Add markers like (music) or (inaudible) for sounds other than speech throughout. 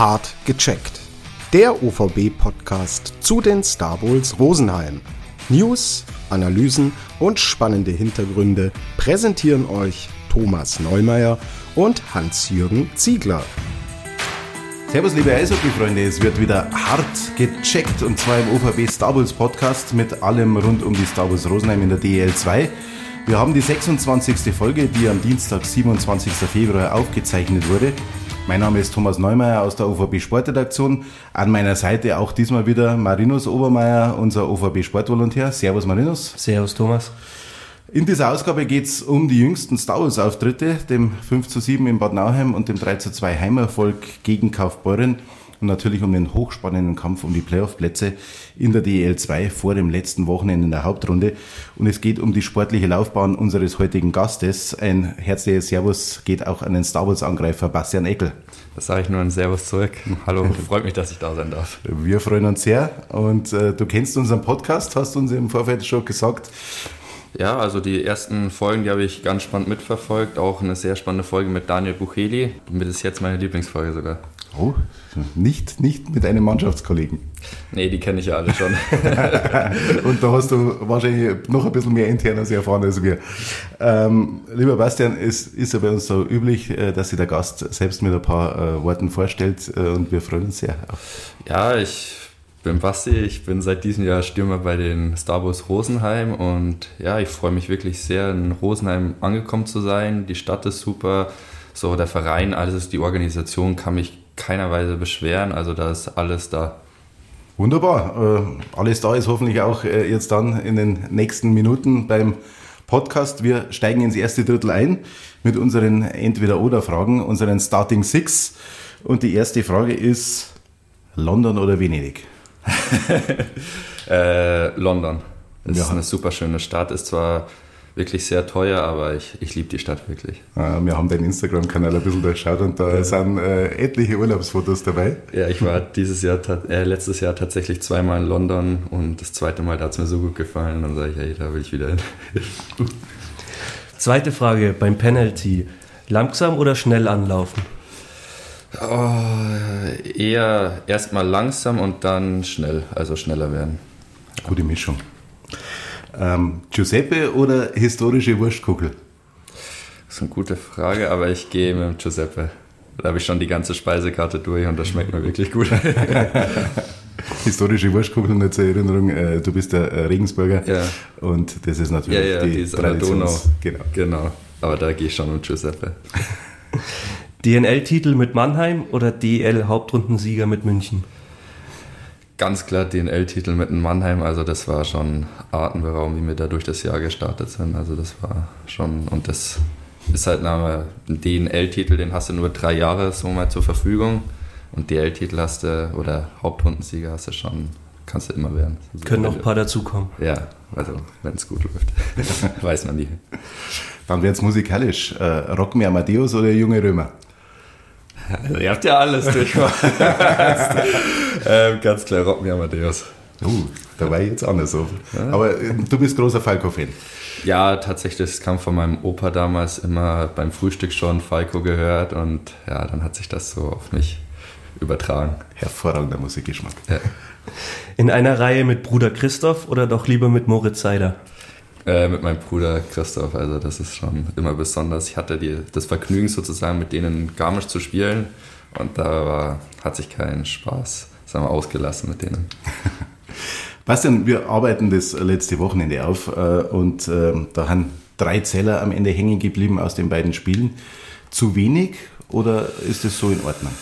Hart gecheckt. Der OVB-Podcast zu den Star Bowls Rosenheim. News, Analysen und spannende Hintergründe präsentieren euch Thomas Neumeier und Hans-Jürgen Ziegler. Servus, liebe Eishockey-Freunde. Es wird wieder hart gecheckt und zwar im OVB Star Wars Podcast mit allem rund um die Star Wars Rosenheim in der DEL 2. Wir haben die 26. Folge, die am Dienstag, 27. Februar aufgezeichnet wurde. Mein Name ist Thomas Neumeier aus der OVB Sportredaktion. An meiner Seite auch diesmal wieder Marinus Obermeier, unser OVB Sportvolontär. Servus Marinus. Servus Thomas. In dieser Ausgabe geht es um die jüngsten Star Wars Auftritte, dem 5 zu 7 in Bad Nauheim und dem 3 zu 2 Heimerfolg gegen Kaufbeuren und natürlich um den hochspannenden Kampf um die Playoff-Plätze in der DEL 2 vor dem letzten Wochenende in der Hauptrunde. Und es geht um die sportliche Laufbahn unseres heutigen Gastes. Ein herzliches Servus geht auch an den Star Wars-Angreifer Bastian Eckel. Das sage ich nur ein Servus zurück. Hallo, (laughs) freut mich, dass ich da sein darf. Wir freuen uns sehr und äh, du kennst unseren Podcast, hast uns im Vorfeld schon gesagt. Ja, also die ersten Folgen, die habe ich ganz spannend mitverfolgt. Auch eine sehr spannende Folge mit Daniel Bucheli. Mit ist jetzt meine Lieblingsfolge sogar. Oh, nicht, nicht mit einem Mannschaftskollegen. Nee, die kenne ich ja alle schon. (laughs) Und da hast du wahrscheinlich noch ein bisschen mehr internes erfahren als wir. Ähm, lieber Bastian, es ist ja bei uns so üblich, äh, dass sich der Gast selbst mit ein paar äh, Worten vorstellt äh, und wir freuen uns sehr. Ja, ich bin Basti, ich bin seit diesem Jahr Stürmer bei den Star Wars Rosenheim und ja, ich freue mich wirklich sehr, in Rosenheim angekommen zu sein. Die Stadt ist super, so der Verein, alles, die Organisation kann mich keiner Weise beschweren, also da ist alles da. Wunderbar, äh, alles da ist hoffentlich auch äh, jetzt dann in den nächsten Minuten beim Podcast. Wir steigen ins erste Drittel ein mit unseren Entweder-Oder-Fragen, unseren Starting Six. Und die erste Frage ist London oder Venedig? (laughs) äh, London. Das ja. ist eine super schöne Stadt. Ist zwar wirklich sehr teuer, aber ich, ich liebe die Stadt wirklich. Ah, wir haben deinen Instagram-Kanal ein bisschen durchschaut und da ja. sind äh, etliche Urlaubsfotos dabei. Ja, ich war dieses Jahr, äh, letztes Jahr tatsächlich zweimal in London und das zweite Mal, da hat es mir so gut gefallen und dann sage ich, hey, da will ich wieder hin. (laughs) Zweite Frage beim Penalty. Langsam oder schnell anlaufen? Oh, eher erstmal langsam und dann schnell, also schneller werden. Gute Mischung. Ähm, Giuseppe oder historische Wurstkugel? Das ist eine gute Frage, aber ich gehe mit Giuseppe. Da habe ich schon die ganze Speisekarte durch und das schmeckt mir wirklich gut. (laughs) Historische Wurstkugel nur zur Erinnerung, äh, du bist der äh, Regensburger ja. und das ist natürlich ja, ja, die, die ist Donau. Genau. genau, aber da gehe ich schon mit Giuseppe. (laughs) DNL-Titel mit Mannheim oder DL-Hauptrundensieger mit München? Ganz klar DNL-Titel mit Mannheim, also das war schon atemberaubend, wie wir da durch das Jahr gestartet sind. Also das war schon, und das ist halt ein DNL-Titel, den hast du nur drei Jahre so mal zur Verfügung. Und DL-Titel hast du, oder Hauptrundensieger hast du schon, kannst du immer werden. Also Können noch ein paar dazukommen. Ja, also wenn es gut läuft. (laughs) Weiß man nie. Dann wird es musikalisch. Äh, Rock mir Amadeus oder Junge Römer? Also, (laughs) ihr habt ja alles durchgemacht. (laughs) ähm, ganz klar, mir Amadeus. Uh, da war ich jetzt anders so. Aber äh, du bist großer Falco-Fan. Ja, tatsächlich, es kam von meinem Opa damals immer beim Frühstück schon Falco gehört und ja, dann hat sich das so auf mich übertragen. Hervorragender Musikgeschmack. Ja. In einer Reihe mit Bruder Christoph oder doch lieber mit Moritz Seider? Äh, mit meinem Bruder Christoph, also das ist schon immer besonders. Ich hatte die, das Vergnügen sozusagen mit denen Garmisch zu spielen und da war, hat sich kein Spaß sagen wir, ausgelassen mit denen. (laughs) Bastian, wir arbeiten das letzte Wochenende auf äh, und äh, da haben drei Zeller am Ende hängen geblieben aus den beiden Spielen. Zu wenig oder ist es so in Ordnung?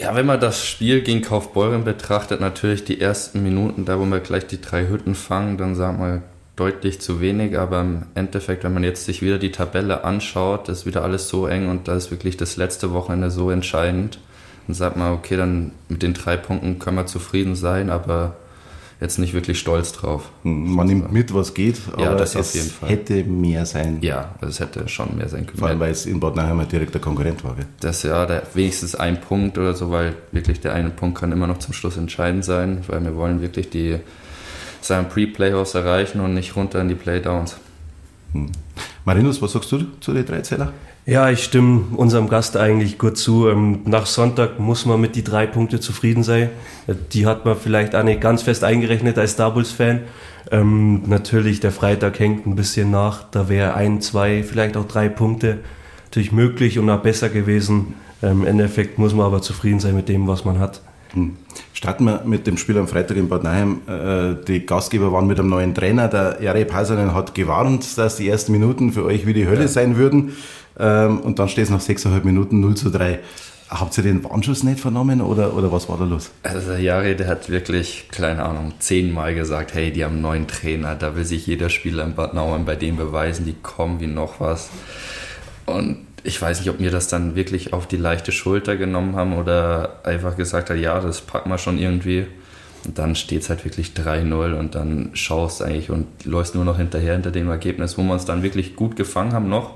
Ja, wenn man das Spiel gegen Kaufbeuren betrachtet, natürlich die ersten Minuten, da wo wir gleich die drei Hütten fangen, dann sagen wir deutlich zu wenig, aber im Endeffekt, wenn man jetzt sich wieder die Tabelle anschaut, ist wieder alles so eng und da ist wirklich das letzte Wochenende so entscheidend. Dann sagt man, okay, dann mit den drei Punkten können wir zufrieden sein, aber jetzt nicht wirklich stolz drauf. Man nimmt mit, was geht, aber ja, das es auf jeden Fall. hätte mehr sein Ja, es hätte schon mehr sein können. Vor allem, weil es in Bad Nauheim direkt der Konkurrent war. Gell? Das ja, der, wenigstens ein Punkt oder so, weil wirklich der eine Punkt kann immer noch zum Schluss entscheidend sein, weil wir wollen wirklich die seinen Pre-Playoffs erreichen und nicht runter in die Playdowns. Hm. Marinus, was sagst du zu den Dreizähler? Ja, ich stimme unserem Gast eigentlich gut zu. Ähm, nach Sonntag muss man mit die drei Punkte zufrieden sein. Die hat man vielleicht auch nicht ganz fest eingerechnet als Star Wars-Fan. Ähm, natürlich, der Freitag hängt ein bisschen nach. Da wäre ein, zwei, vielleicht auch drei Punkte natürlich möglich und auch besser gewesen. Ähm, Im Endeffekt muss man aber zufrieden sein mit dem, was man hat. Hm. Starten wir mit dem Spiel am Freitag in Bad Nauheim. Äh, die Gastgeber waren mit einem neuen Trainer. Der Jare Peisanen hat gewarnt, dass die ersten Minuten für euch wie die Hölle ja. sein würden. Ähm, und dann steht es nach 6,5 Minuten 0 zu 3. Habt ihr den Warnschuss nicht vernommen oder, oder was war da los? Also der Jare, der hat wirklich, keine Ahnung, zehnmal gesagt, hey, die haben einen neuen Trainer, da will sich jeder Spieler in Bad Nauheim bei dem beweisen, die kommen wie noch was. Und ich weiß nicht, ob mir das dann wirklich auf die leichte Schulter genommen haben oder einfach gesagt hat, ja, das packen wir schon irgendwie. Und dann steht es halt wirklich 3-0 und dann schaust eigentlich und läufst nur noch hinterher hinter dem Ergebnis, wo wir uns dann wirklich gut gefangen haben noch.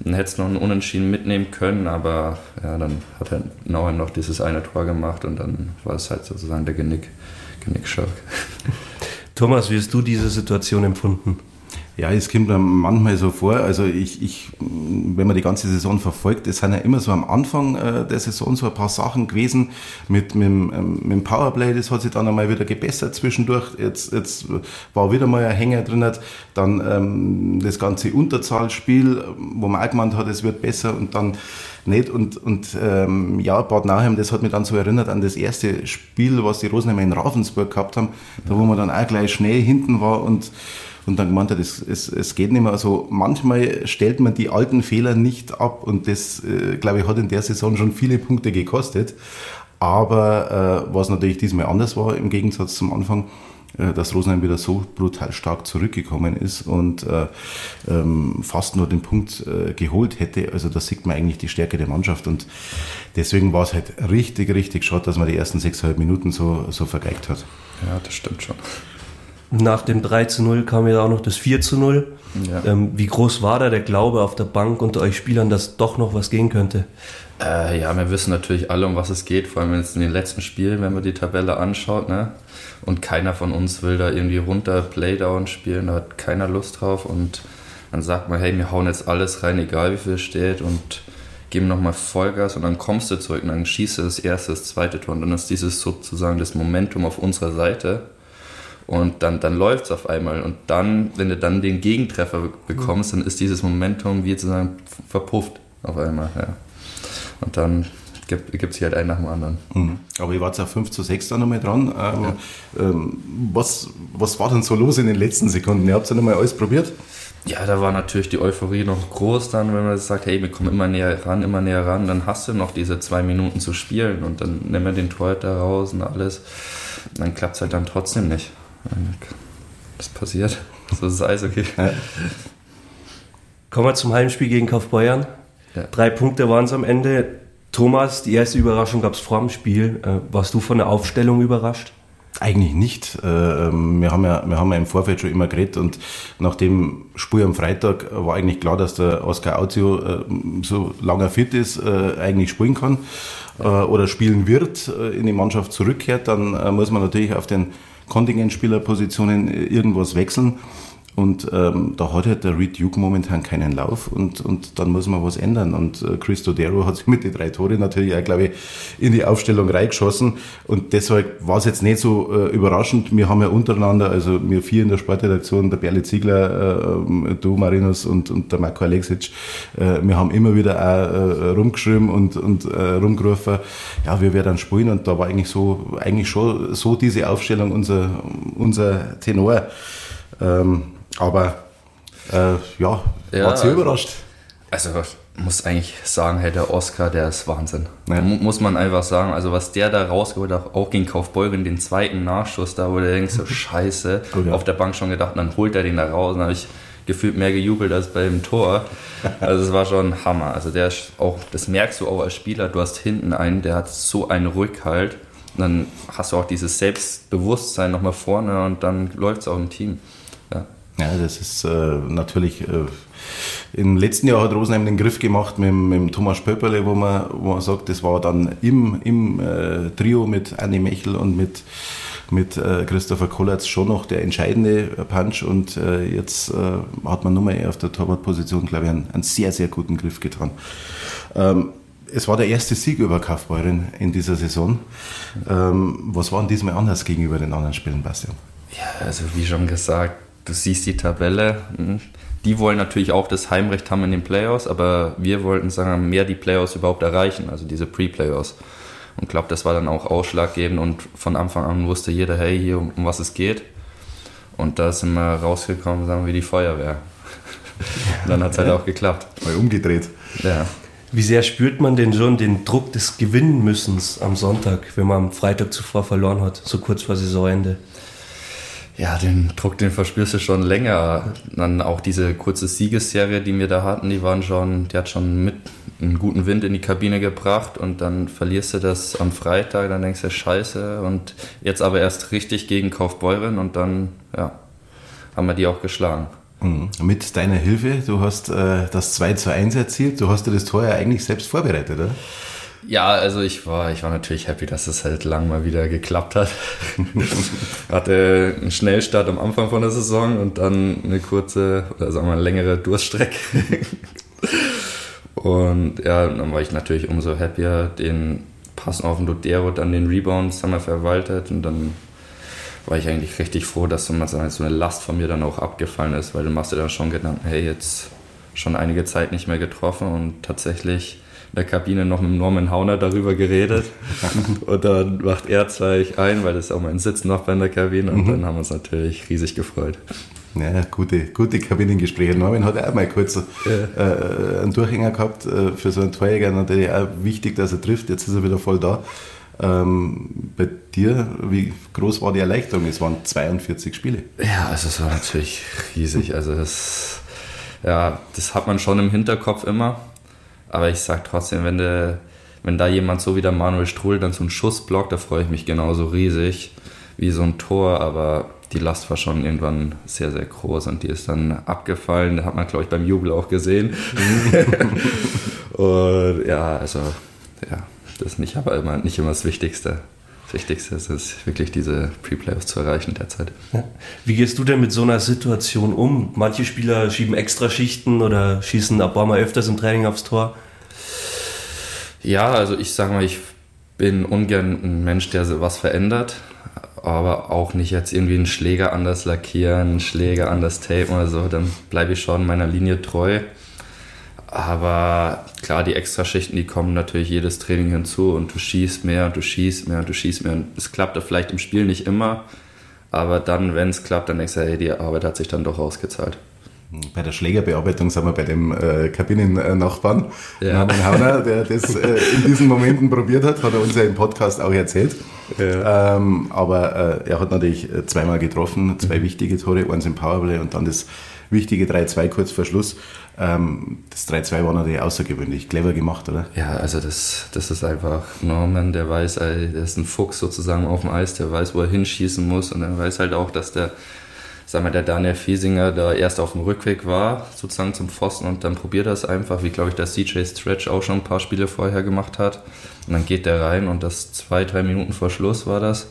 Dann hätte es noch einen Unentschieden mitnehmen können, aber ja, dann hat er Nauheim noch dieses eine Tor gemacht und dann war es halt sozusagen der Genick, Genickschock. Thomas, wie hast du diese Situation empfunden? Ja, es kommt mir manchmal so vor, also ich, ich, wenn man die ganze Saison verfolgt, es sind ja immer so am Anfang äh, der Saison so ein paar Sachen gewesen. Mit, mit, ähm, mit dem Powerplay, das hat sich dann einmal wieder gebessert zwischendurch, jetzt, jetzt war wieder mal ein Hänger drin, dann ähm, das ganze Unterzahlspiel, wo man auch gemeint hat, es wird besser und dann nicht. Und, und ähm, ja, Bad Nauheim, das hat mich dann so erinnert an das erste Spiel, was die Rosenheimer in Ravensburg gehabt haben, da wo man dann auch gleich schnell hinten war und und dann gemeint hat, es, es, es geht nicht mehr. Also manchmal stellt man die alten Fehler nicht ab und das, äh, glaube ich, hat in der Saison schon viele Punkte gekostet. Aber äh, was natürlich diesmal anders war im Gegensatz zum Anfang, äh, dass Rosenheim wieder so brutal stark zurückgekommen ist und äh, ähm, fast nur den Punkt äh, geholt hätte. Also da sieht man eigentlich die Stärke der Mannschaft und deswegen war es halt richtig, richtig schade, dass man die ersten sechseinhalb Minuten so, so vergeigt hat. Ja, das stimmt schon. Nach dem 3 zu 0 kam ja auch noch das 4 zu 0. Ja. Ähm, wie groß war da der Glaube auf der Bank unter euch Spielern, dass doch noch was gehen könnte? Äh, ja, wir wissen natürlich alle, um was es geht, vor allem jetzt in den letzten Spielen, wenn man die Tabelle anschaut. Ne? Und keiner von uns will da irgendwie runter Playdown spielen, da hat keiner Lust drauf. Und dann sagt man, hey, wir hauen jetzt alles rein, egal wie viel steht und geben nochmal Vollgas und dann kommst du zurück und dann schießt du das erste, das zweite Tor und dann ist dieses sozusagen das Momentum auf unserer Seite und dann, dann läuft es auf einmal. Und dann, wenn du dann den Gegentreffer bekommst, dann ist dieses Momentum wie sozusagen verpufft auf einmal. Ja. Und dann gibt es halt einen nach dem anderen. Mhm. Aber ihr wart ja 5 zu 6 da nochmal dran. Ähm, ja. ähm, was, was war denn so los in den letzten Sekunden? Ihr habt ja nochmal alles probiert? Ja, da war natürlich die Euphorie noch groß dann, wenn man sagt, hey, wir kommen immer näher ran, immer näher ran, dann hast du noch diese zwei Minuten zu spielen und dann nehmen wir den Torhüter raus und alles. Dann klappt es halt dann trotzdem nicht. Das passiert. So ist es Eishockey. Ja. Kommen wir zum Heimspiel gegen Kaufbeuern. Ja. Drei Punkte waren es am Ende. Thomas, die erste Überraschung gab es vor dem Spiel. Äh, warst du von der Aufstellung überrascht? Eigentlich nicht. Äh, ähm, wir haben, ja, wir haben ja im Vorfeld schon immer geredet und nach dem Spiel am Freitag war eigentlich klar, dass der Oscar Auzio äh, so lange fit ist, eigentlich spielen kann oder spielen wird, in die Mannschaft zurückkehrt. Dann muss man natürlich auf den Kontingentspielerpositionen äh, irgendwas wechseln. Und ähm, da hat halt der Reed Duke momentan keinen Lauf und, und dann muss man was ändern. Und äh, Chris Dodero hat sich mit den drei Tore natürlich auch, glaube ich, in die Aufstellung reingeschossen. Und deshalb war es jetzt nicht so äh, überraschend. Wir haben ja untereinander, also wir vier in der Sportredaktion, der Berle Ziegler, äh, du Marinus und, und der Marco Alexic, äh, wir haben immer wieder auch äh, rumgeschrieben und, und äh, rumgerufen, ja, wir werden spielen. Und da war eigentlich so, eigentlich schon so diese Aufstellung unser, unser Tenor. Ähm, aber äh, ja, ja, war sehr überrascht. Also muss eigentlich sagen, hey, der Oscar, der ist Wahnsinn. Ja. Muss man einfach sagen. Also was der da rausgeholt hat, auch gegen Kaufbeuren, den zweiten Nachschuss da, wo du denkst, so (laughs) scheiße, oh ja. auf der Bank schon gedacht, dann holt er den da raus. Dann habe ich gefühlt mehr gejubelt als beim Tor. (laughs) Also es war schon Hammer. Also der ist auch, das merkst du auch als Spieler, du hast hinten einen, der hat so einen Rückhalt. Und dann hast du auch dieses Selbstbewusstsein nochmal vorne und dann läuft es auch im Team. Ja, das ist äh, natürlich. Äh, Im letzten Jahr hat Rosenheim den Griff gemacht mit, mit Thomas Pöpperle, wo man, wo man sagt, das war dann im, im äh, Trio mit Anni Mechel und mit mit äh, Christopher Kollatz schon noch der entscheidende Punch und äh, jetzt äh, hat man nochmal auf der Torwartposition, glaube ich, einen, einen, sehr, sehr guten Griff getan. Ähm, es war der erste Sieg über Kaufbeuren in dieser Saison. Ähm, was war denn diesmal anders gegenüber den anderen Spielen, Bastian? Ja, also wie schon gesagt, du siehst die Tabelle. Hm, die wollen natürlich auch das Heimrecht haben in den Playoffs, aber wir wollten sagen, mehr die Playoffs überhaupt erreichen, also diese Pre-Playoffs. Und ich glaube, das war dann auch ausschlaggebend und von Anfang an wusste jeder, hey, hier um, um was es geht. Und da sind wir rausgekommen, sagen wir, wie die Feuerwehr. (laughs) dann hat es halt auch geklappt. Mal umgedreht. Ja. Wie sehr spürt man denn schon den Druck des Gewinnmüssens am Sonntag, wenn man am Freitag zuvor verloren hat, so kurz vor Saisonende? Ja, den Druck, den verspürst du schon länger. Dann auch diese kurze Siegesserie, die wir da hatten, die waren schon, die hat schon mit einen guten Wind in die Kabine gebracht und dann verlierst du das am Freitag, dann denkst du, scheiße und jetzt aber erst richtig gegen Kaufbeuren und dann, ja, haben wir die auch geschlagen. Mhm. Mit deiner Hilfe, du hast äh, das 2 zu 1 erzielt, du hast dir das Tor ja eigentlich selbst vorbereitet, oder? Ja, also ich war, ich war natürlich happy, dass es halt lang mal wieder geklappt hat. (laughs) Hatte einen Schnellstart am Anfang von der Saison und dann eine kurze, oder sagen wir mal längere Durststrecke. und ja, dann war ich natürlich umso happier, den Pass auf den Dodero, dann den Rebounds haben wir verwaltet und dann war ich eigentlich richtig froh, dass so eine Last von mir dann auch abgefallen ist, weil du machst dir dann schon Gedanken, hey, jetzt schon einige Zeit nicht mehr getroffen und tatsächlich in der Kabine noch mit Norman Hauner darüber geredet. (laughs) und dann macht er gleich ein, weil das ist auch mein Sitznachbar in der Kabine. Und mhm. dann haben wir uns natürlich riesig gefreut. Ja, gute, gute Kabinengespräche. Norman hat auch mal kurz ja. äh, einen Durchhänger gehabt äh, für so einen Torjäger. Natürlich auch wichtig, dass er trifft. Jetzt ist er wieder voll da. Ähm, bei dir, wie groß war die Erleichterung? Es waren 42 Spiele. Ja, also es war natürlich riesig. Also das, ja, das hat man schon im Hinterkopf immer. Aber ich sag trotzdem, wenn, de, wenn da jemand so wie der Manuel Struhl dann so einen Schuss blockt, da freue ich mich genauso riesig wie so ein Tor. Aber die Last war schon irgendwann sehr, sehr groß und die ist dann abgefallen. Da hat man, glaube ich, beim Jubel auch gesehen. (laughs) und ja, also, ja, das ist nicht, aber immer, nicht immer das Wichtigste. Wichtigste ist es wirklich, diese Pre-Playoffs zu erreichen derzeit. Ja. Wie gehst du denn mit so einer Situation um? Manche Spieler schieben extra Schichten oder schießen ein paar Mal öfters im Training aufs Tor. Ja, also ich sage mal, ich bin ungern ein Mensch, der was verändert, aber auch nicht jetzt irgendwie einen Schläger anders lackieren, einen Schläger anders tapen oder so. Dann bleibe ich schon meiner Linie treu. Aber klar, die Extraschichten, die kommen natürlich jedes Training hinzu und du schießt mehr und du schießt mehr und du schießt mehr. Und es klappt vielleicht im Spiel nicht immer, aber dann, wenn es klappt, dann denkst du, hey, die Arbeit hat sich dann doch ausgezahlt. Bei der Schlägerbearbeitung sind wir bei dem äh, Kabinennachbarn, ja. Norman Hauner, der das äh, in diesen Momenten probiert hat, hat er uns ja im Podcast auch erzählt. Ja. Ähm, aber äh, er hat natürlich äh, zweimal getroffen, zwei mhm. wichtige Tore, eins im Powerplay und dann das wichtige 3-2 kurz vor Schluss. Ähm, das 3-2 war natürlich außergewöhnlich. Clever gemacht, oder? Ja, also das, das ist einfach Norman, der weiß, der ist ein Fuchs sozusagen auf dem Eis, der weiß, wo er hinschießen muss und er weiß halt auch, dass der, sagen wir, der Daniel Fiesinger da erst auf dem Rückweg war, sozusagen zum Pfosten und dann probiert er es einfach, wie glaube ich der CJ Stretch auch schon ein paar Spiele vorher gemacht hat. Und dann geht der rein und das zwei, drei Minuten vor Schluss war das.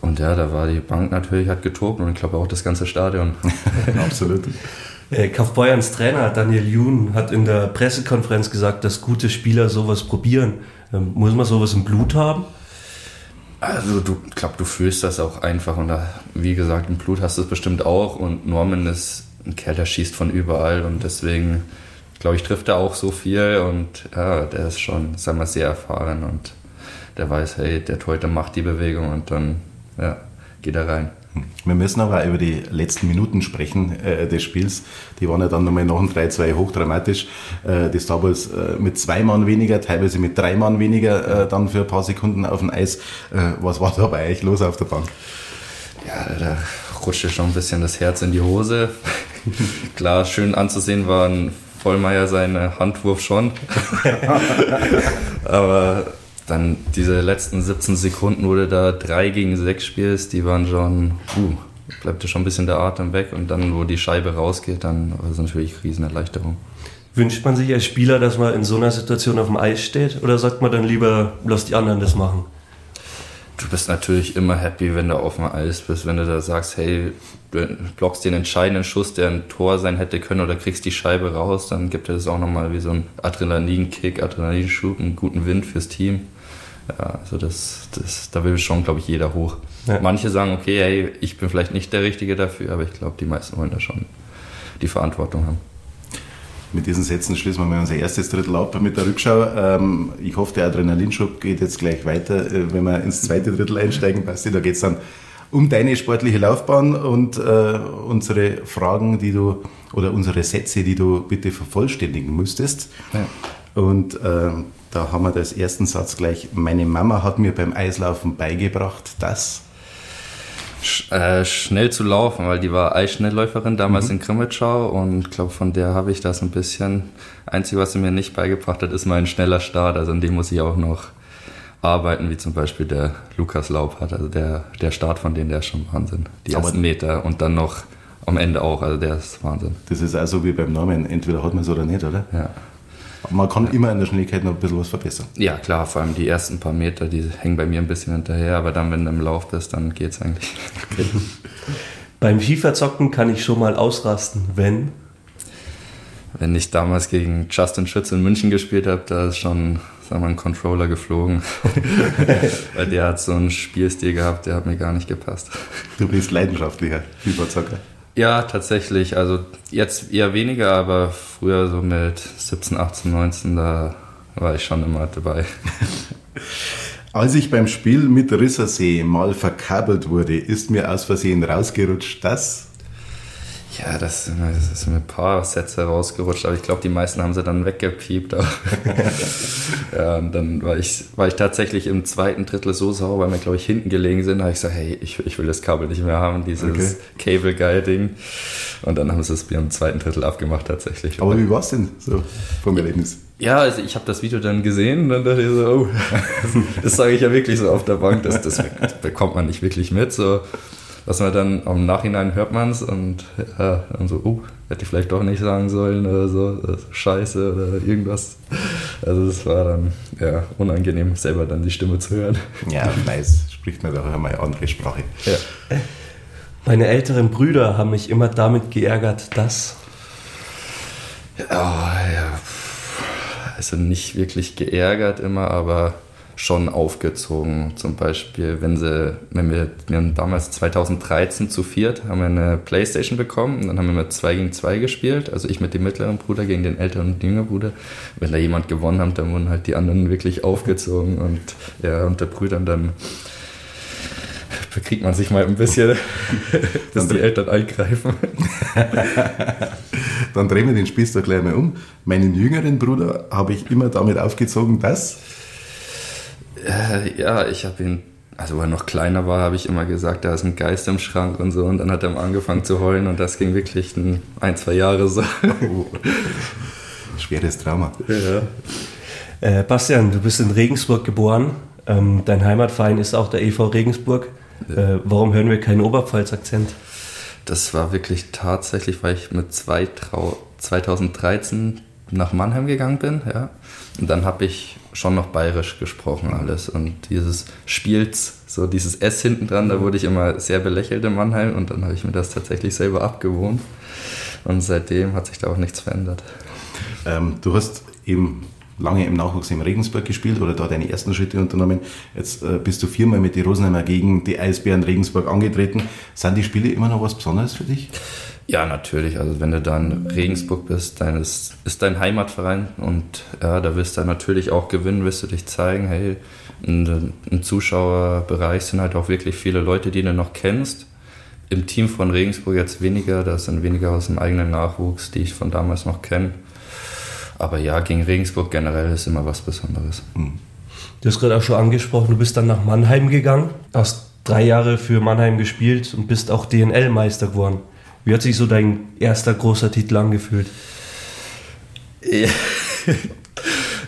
Und ja, da war die Bank natürlich, hat getobt und ich glaube auch das ganze Stadion. (laughs) Absolut. Äh, Kaufbeuerns Trainer Daniel Jun hat in der Pressekonferenz gesagt, dass gute Spieler sowas probieren. Ähm, muss man sowas im Blut haben? Also du glaube, du fühlst das auch einfach und da, wie gesagt, im Blut hast du es bestimmt auch und Norman ist ein Kerl, der schießt von überall und deswegen glaube ich, trifft er auch so viel und ja, der ist schon, sagen wir, sehr erfahren und der weiß, hey, der Torhüter macht die Bewegung und dann ja, geht er rein. Wir müssen aber auch über die letzten Minuten sprechen äh, des Spiels. Die waren ja dann nochmal nach dem 3-2 hochdramatisch. Äh, die Star Wars äh, mit zwei Mann weniger, teilweise mit drei Mann weniger äh, dann für ein paar Sekunden auf dem Eis. Äh, was war da bei euch los auf der Bank? Ja, da rutschte schon ein bisschen das Herz in die Hose. (laughs) Klar, schön anzusehen war ein Vollmeier seine Handwurf schon. (laughs) aber dann diese letzten 17 Sekunden, wo du da 3 gegen 6 spielst, die waren schon, uh, bleibt dir schon ein bisschen der Atem weg und dann, wo die Scheibe rausgeht, dann war das natürlich Riesenerleichterung. Wünscht man sich als Spieler, dass man in so einer Situation auf dem Eis steht oder sagt man dann lieber, lass die anderen das machen? du bist natürlich immer happy, wenn du auf dem Eis bist, wenn du da sagst, hey, du blockst den entscheidenden Schuss, der ein Tor sein hätte können oder kriegst die Scheibe raus, dann gibt es auch nochmal wie so ein Adrenalinkick, Adrenalinschub, einen guten Wind fürs Team. Ja, also das, das, da will schon, glaube ich, jeder hoch. Ja. Manche sagen, okay, hey, ich bin vielleicht nicht der Richtige dafür, aber ich glaube, die meisten wollen da schon die Verantwortung haben. Mit diesen Sätzen schließen wir mal unser erstes Drittel ab mit der Rückschau. Ähm, ich hoffe, der Adrenalinschub geht jetzt gleich weiter, äh, wenn wir ins zweite Drittel einsteigen. Basti, da geht es dann um deine sportliche Laufbahn und äh, unsere Fragen, die du oder unsere Sätze, die du bitte vervollständigen müsstest. Ja. Und äh, da haben wir das ersten Satz gleich. Meine Mama hat mir beim Eislaufen beigebracht, dass äh, schnell zu laufen, weil die war Eisschnellläuferin damals mhm. in Krimitschau und ich glaube, von der habe ich das ein bisschen. Einzige, was sie mir nicht beigebracht hat, ist mein schneller Start. Also an dem muss ich auch noch arbeiten, wie zum Beispiel der Lukas Laub hat. Also der, der Start von denen, der ist schon Wahnsinn. Die Aber ersten Meter und dann noch am Ende auch. Also der ist Wahnsinn. Das ist also wie beim Namen. Entweder hat man es oder nicht, oder? Ja. Man kann ja. immer in der Schnelligkeit noch ein bisschen was verbessern. Ja, klar, vor allem die ersten paar Meter, die hängen bei mir ein bisschen hinterher, aber dann, wenn du im Lauf bist, dann geht es eigentlich. (laughs) Beim FIFA-Zocken kann ich schon mal ausrasten, wenn? Wenn ich damals gegen Justin Schütz in München gespielt habe, da ist schon sagen wir, ein Controller geflogen. (laughs) Weil der hat so einen Spielstil gehabt, der hat mir gar nicht gepasst. Du bist leidenschaftlicher FIFA-Zocker. Ja, tatsächlich. Also jetzt eher weniger, aber früher so mit 17, 18, 19, da war ich schon immer dabei. (laughs) Als ich beim Spiel mit Rissersee mal verkabelt wurde, ist mir aus Versehen rausgerutscht, dass ja, das, das ist mir ein paar Sätze rausgerutscht, aber ich glaube, die meisten haben sie dann weggepiept. (laughs) ja, und dann war ich, war ich tatsächlich im zweiten Drittel so sauer, weil wir, glaube ich, hinten gelegen sind. Da habe ich gesagt, hey, ich, ich will das Kabel nicht mehr haben, dieses okay. Cable-Guy-Ding. Und dann haben sie es mir im zweiten Drittel abgemacht, tatsächlich. Aber wie war es denn so vom Erlebnis? Ja, also ich habe das Video dann gesehen und dann dachte ich so, oh, (laughs) das sage ich ja wirklich so auf der Bank, das, das bekommt man nicht wirklich mit. So was man dann im Nachhinein hört man es und ja, dann so, oh, hätte ich vielleicht doch nicht sagen sollen oder so, scheiße oder irgendwas. Also es war dann ja unangenehm, selber dann die Stimme zu hören. Ja, nice, spricht man doch einmal andere Sprache. Ja. Meine älteren Brüder haben mich immer damit geärgert, dass. Ja, ja. Also nicht wirklich geärgert immer, aber schon aufgezogen. Zum Beispiel, wenn sie, wenn wir, wir haben damals 2013 zu viert, haben wir eine Playstation bekommen und dann haben wir mit 2 gegen 2 gespielt, also ich mit dem mittleren Bruder gegen den älteren und jüngeren Bruder. Wenn da jemand gewonnen hat, dann wurden halt die anderen wirklich aufgezogen und ja, unter Brüdern dann bekriegt man sich mal ein bisschen, (laughs) dass die Eltern eingreifen. dann drehen wir den Spieß doch gleich mal um. Meinen jüngeren Bruder habe ich immer damit aufgezogen, dass äh, ja, ich habe ihn, also weil er noch kleiner war, habe ich immer gesagt, da ist ein Geist im Schrank und so. Und dann hat er angefangen zu heulen und das ging wirklich ein, ein zwei Jahre so. (laughs) Schweres Trauma. Ja. Äh, Bastian, du bist in Regensburg geboren. Ähm, dein Heimatverein ist auch der EV Regensburg. Äh, warum hören wir keinen Oberpfalz-Akzent? Das war wirklich tatsächlich, weil ich mit zwei Trau 2013 nach Mannheim gegangen bin. Ja. Und dann habe ich schon noch bayerisch gesprochen alles. Und dieses Spiels, so dieses S hinten dran, da wurde ich immer sehr belächelt in Mannheim und dann habe ich mir das tatsächlich selber abgewohnt. Und seitdem hat sich da auch nichts verändert. Ähm, du hast eben lange im Nachwuchs in Regensburg gespielt oder da deine ersten Schritte unternommen. Jetzt äh, bist du viermal mit den Rosenheimer gegen die Eisbären Regensburg angetreten. Sind die Spiele immer noch was Besonderes für dich? Ja, natürlich. Also wenn du dann Regensburg bist, dann ist, ist dein Heimatverein und ja, da wirst du natürlich auch gewinnen, wirst du dich zeigen, hey, im Zuschauerbereich sind halt auch wirklich viele Leute, die du noch kennst. Im Team von Regensburg jetzt weniger, das sind weniger aus dem eigenen Nachwuchs, die ich von damals noch kenne. Aber ja, gegen Regensburg generell ist immer was Besonderes. Hm. Du hast gerade auch schon angesprochen, du bist dann nach Mannheim gegangen, hast drei Jahre für Mannheim gespielt und bist auch DNL-Meister geworden. Wie hat sich so dein erster großer Titel angefühlt? (laughs) Ja,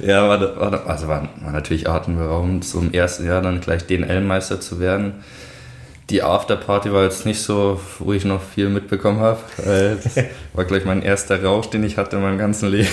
ja war, war, also war, war natürlich atemberaubend, im ersten Jahr dann gleich DNL-Meister zu werden. Die Afterparty war jetzt nicht so, wo ich noch viel mitbekommen habe. Das (laughs) war gleich mein erster Rausch, den ich hatte in meinem ganzen Leben.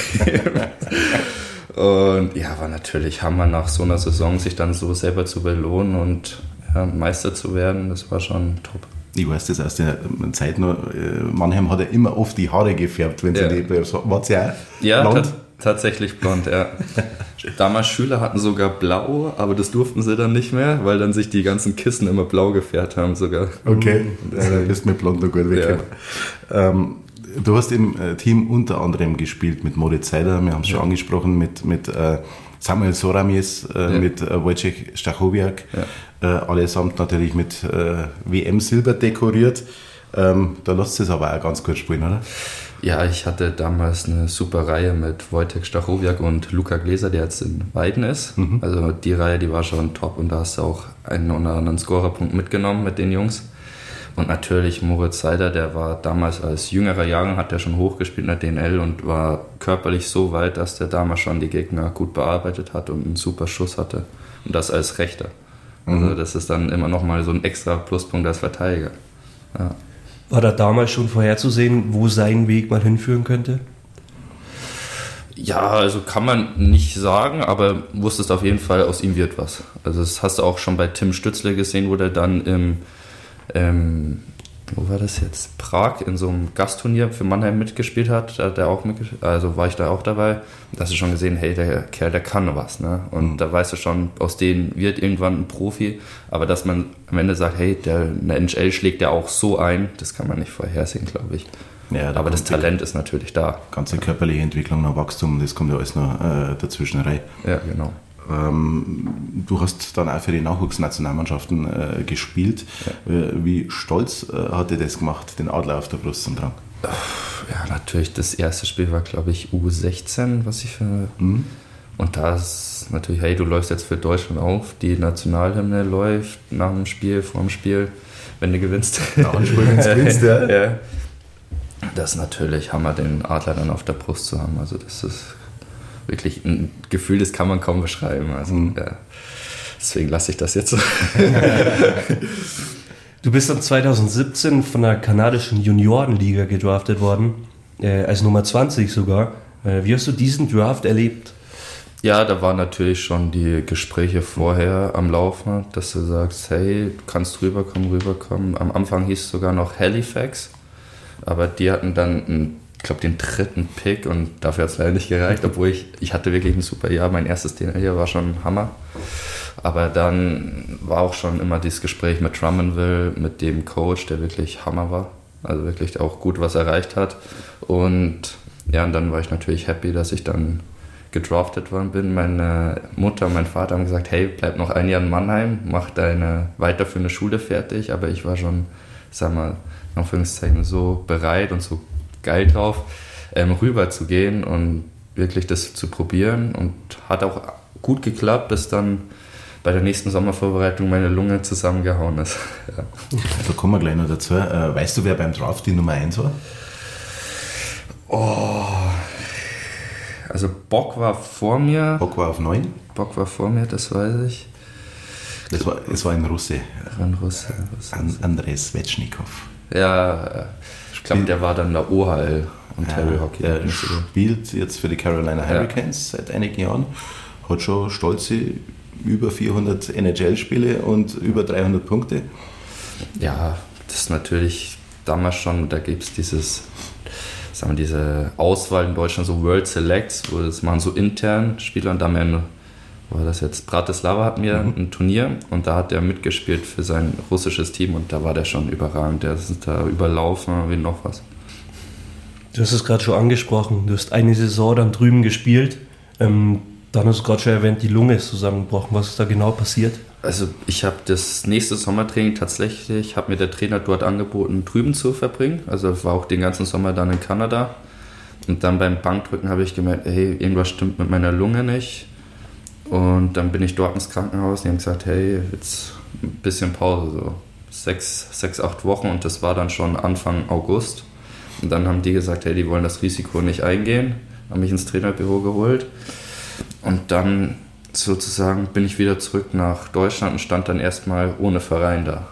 (laughs) Und ja, war natürlich Hammer nach so einer Saison, sich dann so selber zu belohnen und ja, Meister zu werden, das war schon top. Ich weiß das aus der Zeit noch. äh, Mannheim hat ja immer oft die Haare gefärbt, wenn sie Ja. die. War ja auch Ja, blond? ta tatsächlich blond, ja. (laughs) Damals Schüler hatten sogar blau, aber das durften sie dann nicht mehr, weil dann sich die ganzen Kissen immer blau gefärbt haben sogar. Okay, da bist du mit blond noch gut weggekommen. Ähm, du hast im äh, Team unter anderem gespielt mit Moritz Seider, wir haben es schon angesprochen, mit, mit äh, Samuel Soramies, äh, Ja. mit äh, Wojciech Stachowiak, äh, allesamt natürlich mit äh, WM-Silber dekoriert. Ähm, da lässt es aber auch ganz gut spielen, oder? Ja, ich hatte damals eine super Reihe mit Wojtek Stachowiak und Luca Gläser, der jetzt in Weiden ist. Also die Reihe, die war schon top und da hast du auch einen oder anderen Scorerpunkt mitgenommen mit den Jungs. Und natürlich Moritz Seider, der war damals als jüngerer Jahrgang, hat der schon hochgespielt in der DNL und war körperlich so weit, dass der damals schon die Gegner gut bearbeitet hat und einen super Schuss hatte. Und das als Rechter. Also das ist dann immer nochmal so ein extra Pluspunkt als Verteidiger. Ja. War da damals schon vorherzusehen, wo sein Weg mal hinführen könnte? Ja, also kann man nicht sagen, aber wusstest auf jeden Fall, aus ihm wird was. Also das hast du auch schon bei Tim Stützle gesehen, wo der dann im, ähm, wo war das jetzt? Prag in so einem Gastturnier für Mannheim mitgespielt hat. Da hat er auch mitgespielt, also war ich da auch dabei. Da hast du schon gesehen, hey, der Kerl, der kann was. Ne? Und da weißt du schon, aus denen wird irgendwann ein Profi. Aber dass man am Ende sagt, hey, der, in der NHL schlägt der auch so ein, das kann man nicht vorhersehen, glaube ich. Ja, da aber das kommt die Talent ist natürlich da. Ganze körperliche Entwicklung, noch Wachstum, das kommt ja alles noch äh, dazwischen rein. Ja, genau. Ähm, du hast dann auch für die Nachwuchsnationalmannschaften äh, gespielt. Äh, wie stolz äh, hat dir das gemacht, den Adler auf der Brust zu tragen? Ja, natürlich, das erste Spiel war, glaube ich, U16, was ich für. Und da ist natürlich, hey, du läufst jetzt für Deutschland auf, die Nationalhymne läuft nach dem Spiel, vor dem Spiel, wenn du gewinnst. Anspiel, wenn's (laughs) gewinnst, ja. ja. Das ist natürlich Hammer, den Adler dann auf der Brust zu haben. Also, das ist wirklich ein Gefühl, das kann man kaum beschreiben. Also, ja. Deswegen lasse ich das jetzt so. (laughs) Du bist dann 2017 von der kanadischen Juniorenliga gedraftet worden, äh, als Nummer 20 sogar. Äh, wie hast du diesen Draft erlebt? Ja, da waren natürlich schon die Gespräche vorher am Laufen, dass du sagst, hey, du kannst rüberkommen, rüberkommen. Am Anfang hieß es sogar noch Halifax, aber die hatten dann, einen, ich glaube, den dritten Pick und dafür hat es leider nicht gereicht, obwohl ich, ich hatte wirklich ein super Jahr. Mein erstes DNL-Jahr war schon Hammer. Aber dann war auch schon immer dieses Gespräch mit Drummondville, mit dem Coach, der wirklich Hammer war. Also wirklich auch gut was erreicht hat. Und ja, und dann war ich natürlich happy, dass ich dann gedraftet worden bin. Meine Mutter und mein Vater haben gesagt, hey, bleib noch ein Jahr in Mannheim, mach deine weiterführende Schule fertig. Aber ich war schon, sag mal, in Anführungszeichen so bereit und so geil drauf, ähm, rüber zu gehen und wirklich das zu probieren. Und hat auch gut geklappt, bis dann bei der nächsten Sommervorbereitung meine Lunge zusammengehauen ist. (laughs) ja. Da kommen wir gleich noch dazu. Äh, weißt du, wer beim Draft die Nummer 1 war? Also Bock war vor mir. Bock war auf 9. Bock war vor mir, das weiß ich. Das war, es war ein Russe, Ran Russe, Russe. An Andrei Svechnikov. Ja, ich glaube, der war dann der OHL Ontario Hockey. Er spielt jetzt für die Carolina Hurricanes seit einigen Jahren, hat schon stolze über 400 NHL-Spiele und über 300 Punkte. Ja, das ist natürlich damals schon, da gibt es dieses, sagen wir, diese Auswahl in Deutschland, so World Selects, wo das machen so intern Spieler und da haben wir, eine- wo war das jetzt, Bratislava hatten wir ein Turnier und da hat er mitgespielt für sein russisches Team und da war der schon überragend, der ist da überlaufen wie noch was. Du hast es gerade schon angesprochen. Du hast eine Saison dann drüben gespielt. Ähm, dann hast du gerade schon erwähnt, die Lunge ist zusammengebrochen. Was ist da genau passiert? Also ich habe das nächste Sommertraining tatsächlich, hat mir der Trainer dort angeboten, drüben zu verbringen. Also war auch den ganzen Sommer dann in Kanada. Und dann beim Bankdrücken habe ich gemerkt, hey, irgendwas stimmt mit meiner Lunge nicht. Und dann bin ich dort ins Krankenhaus und die haben gesagt, hey, jetzt ein bisschen Pause, so sechs, sechs, acht Wochen. Und das war dann schon Anfang August. Und dann haben die gesagt, hey, die wollen das Risiko nicht eingehen. Haben mich ins Trainerbüro geholt. Und dann sozusagen bin ich wieder zurück nach Deutschland und stand dann erstmal ohne Verein da.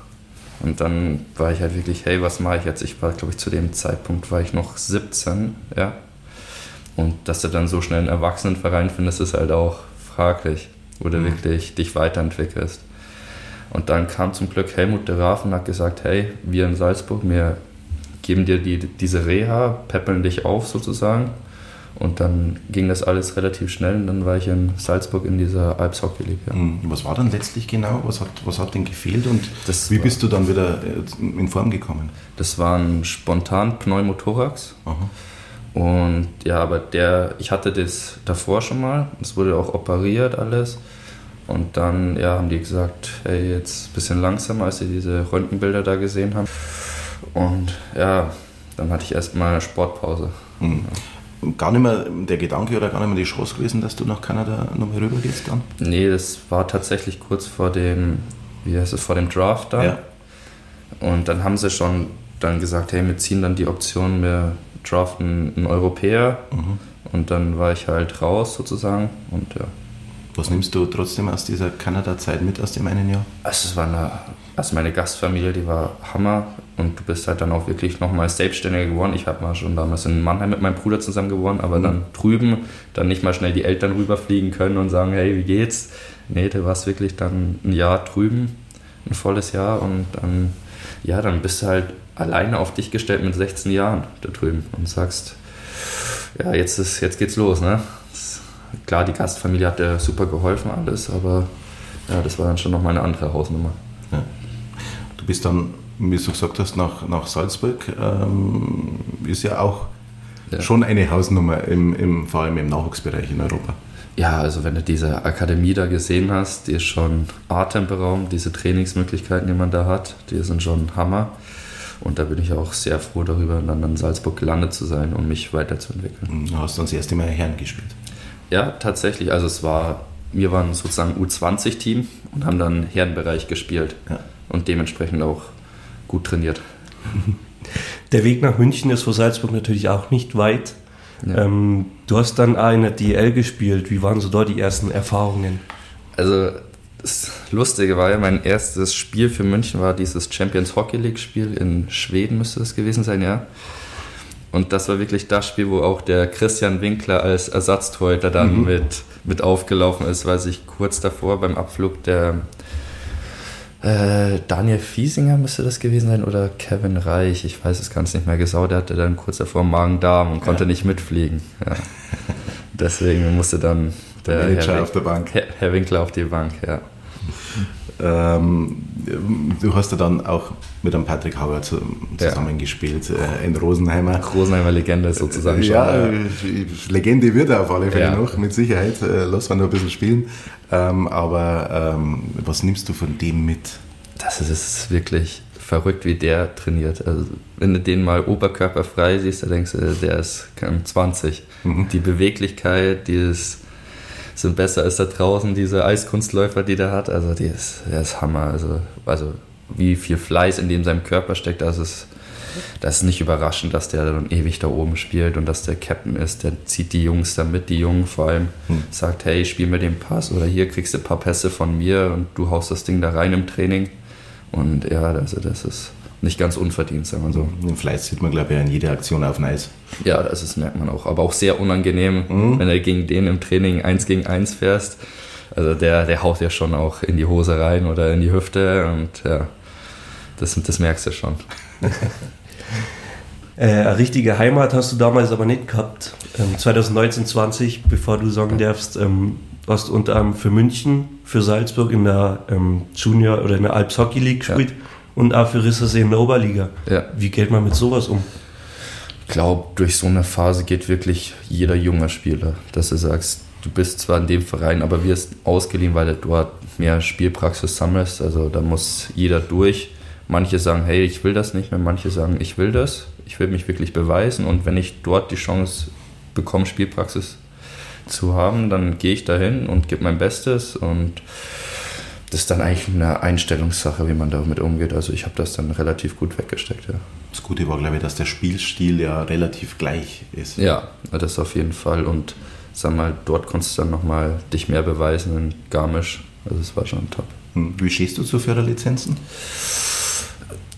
Und dann war ich halt wirklich, hey, was mache ich jetzt? Ich war, glaube ich, zu dem Zeitpunkt war ich noch 17, ja. Und dass du dann so schnell einen Erwachsenenverein findest, ist halt auch fraglich, wo du wirklich dich weiterentwickelst. Und dann kam zum Glück Helmut de Raaf und hat gesagt, hey, wir in Salzburg, wir geben dir die, diese Reha, peppeln dich auf sozusagen. Und dann ging das alles relativ schnell und dann war ich in Salzburg in dieser Alps Hockey League. Ja. Mhm. Was war dann letztlich genau? Was hat, was hat denn gefehlt und Das wie war- bist du dann wieder äh, in Form gekommen? Das war ein spontan Pneumothorax. Aha. Und ja, aber der, ich hatte das davor schon mal. Es wurde auch operiert alles. Und dann ja, haben die gesagt, hey, jetzt ein bisschen langsamer, als sie diese Röntgenbilder da gesehen haben. Und ja, dann hatte ich erstmal eine Sportpause. Mhm. Gar nicht mehr der Gedanke oder gar nicht mehr die Chance gewesen, dass du nach Kanada nochmal rüber gehst dann? Nee, das war tatsächlich kurz vor dem, wie heißt es, vor dem Draft dann. Ja. Und dann haben sie schon dann gesagt, hey, wir ziehen dann die Option, wir draften einen Europäer. Mhm. Und dann war ich halt raus sozusagen. Und ja, Was nimmst du trotzdem aus dieser Kanada-Zeit mit aus dem einen Jahr? Also es war eine, also meine Gastfamilie, die war Hammer und du bist halt dann auch wirklich nochmal selbstständiger geworden. Ich habe mal schon damals in Mannheim mit meinem Bruder zusammen gewohnt, aber dann drüben dann nicht mal schnell die Eltern rüberfliegen können und sagen, hey, wie geht's? Nee, du warst wirklich dann ein Jahr drüben, ein volles Jahr und dann, ja, dann bist du halt alleine auf dich gestellt mit 16 Jahren da drüben und sagst, ja, jetzt, ist, jetzt geht's los, ne? Das, klar, die Gastfamilie hat dir super geholfen alles, aber ja, das war dann schon nochmal eine andere Hausnummer. Ja. Du bist dann, wie du gesagt hast, nach, nach Salzburg. Ähm, ist ja auch Ja. schon eine Hausnummer, im, im, vor allem im Nachwuchsbereich in Europa. Ja, also wenn du diese Akademie da gesehen hast, die ist schon atemberaubend, diese Trainingsmöglichkeiten, die man da hat, die sind schon Hammer. Und da bin ich auch sehr froh darüber, dann in Salzburg gelandet zu sein und mich weiterzuentwickeln. Du hast dann das erste Mal Herren gespielt. Ja, tatsächlich. Also es war, wir waren sozusagen U20-Team und haben dann Herrenbereich gespielt Ja. und dementsprechend auch gut trainiert. (laughs) Der Weg nach München ist vor Salzburg natürlich auch nicht weit. Ja. Ähm, du hast dann auch in der DL gespielt. Wie waren so dort die ersten Erfahrungen? Also das Lustige war ja, mein erstes Spiel für München war dieses Champions Hockey League Spiel in Schweden, müsste das gewesen sein, ja. Und das war wirklich das Spiel, wo auch der Christian Winkler als Ersatztorhüter dann mit, mit aufgelaufen ist, weil sich kurz davor beim Abflug der äh, Daniel Fiesinger müsste das gewesen sein oder Kevin Reich, ich weiß es ganz nicht mehr genau, der hatte dann kurz davor Magen-Darm und konnte nicht mitfliegen. Ja. Deswegen musste dann der Manager Herr, auf der Bank. Herr, Herr Winkler auf die Bank, ja. Ähm, du hast ja dann auch mit einem Patrick Hauer zu, Ja. zusammengespielt äh, in Rosenheimer. Rosenheimer Legende sozusagen schon. Ja, ja. äh, Legende wird er auf alle Fälle Ja. noch, mit Sicherheit. Äh, lass mal noch ein bisschen spielen. Ähm, aber ähm, was nimmst du von dem mit? Das ist, wirklich verrückt, wie der trainiert. Also, wenn du den mal oberkörperfrei siehst, dann denkst du, der ist kein 20. Die Beweglichkeit, dieses sind besser als da draußen, diese Eiskunstläufer, die der hat. Also, die ist, der ist Hammer. Also, also, wie viel Fleiß in dem seinem Körper steckt, das ist, das ist nicht überraschend, dass der dann ewig da oben spielt und dass der Captain ist. Der zieht die Jungs da mit, die Jungen vor allem. Sagt, hey, spiel mir den Pass oder hier kriegst du ein paar Pässe von mir und du haust das Ding da rein im Training. Und ja, also das ist nicht ganz unverdient, sagen wir so. Den Fleiß sieht man, glaube ich, in jeder Aktion auf dem Eis. Ja, das ist, merkt man auch. Aber auch sehr unangenehm, wenn du gegen den im Training eins gegen eins fährst. Also der, der haut ja schon auch in die Hose rein oder in die Hüfte und ja, das, das merkst du schon. (laughs) Äh, eine richtige Heimat hast du damals aber nicht gehabt. Ähm, 2019, 20, bevor du sagen darfst, ähm, hast du unter anderem für München, für Salzburg in der ähm, Junior oder in der Alps Hockey League gespielt und auch für Rissersee in der Oberliga. Ja. Wie geht man mit sowas um? Ich glaube, durch so eine Phase geht wirklich jeder junge Spieler, dass du sagst, du bist zwar in dem Verein, aber wirst ausgeliehen, weil du dort mehr Spielpraxis sammelst. Also da muss jeder durch. Manche sagen, hey, ich will das nicht mehr. Manche sagen, ich will das. Ich will mich wirklich beweisen. Und wenn ich dort die Chance bekomme, Spielpraxis zu haben, dann gehe ich dahin und gebe mein Bestes. Und das ist dann eigentlich eine Einstellungssache, wie man damit umgeht. Also ich habe das dann relativ gut weggesteckt, ja. Das Gute war, glaube ich, dass der Spielstil ja relativ gleich ist. Ja, das auf jeden Fall. Und sag mal, dort konntest du dann nochmal dich mehr beweisen in Garmisch. Also es war schon top. Hm, Wie stehst du zu Förderlizenzen?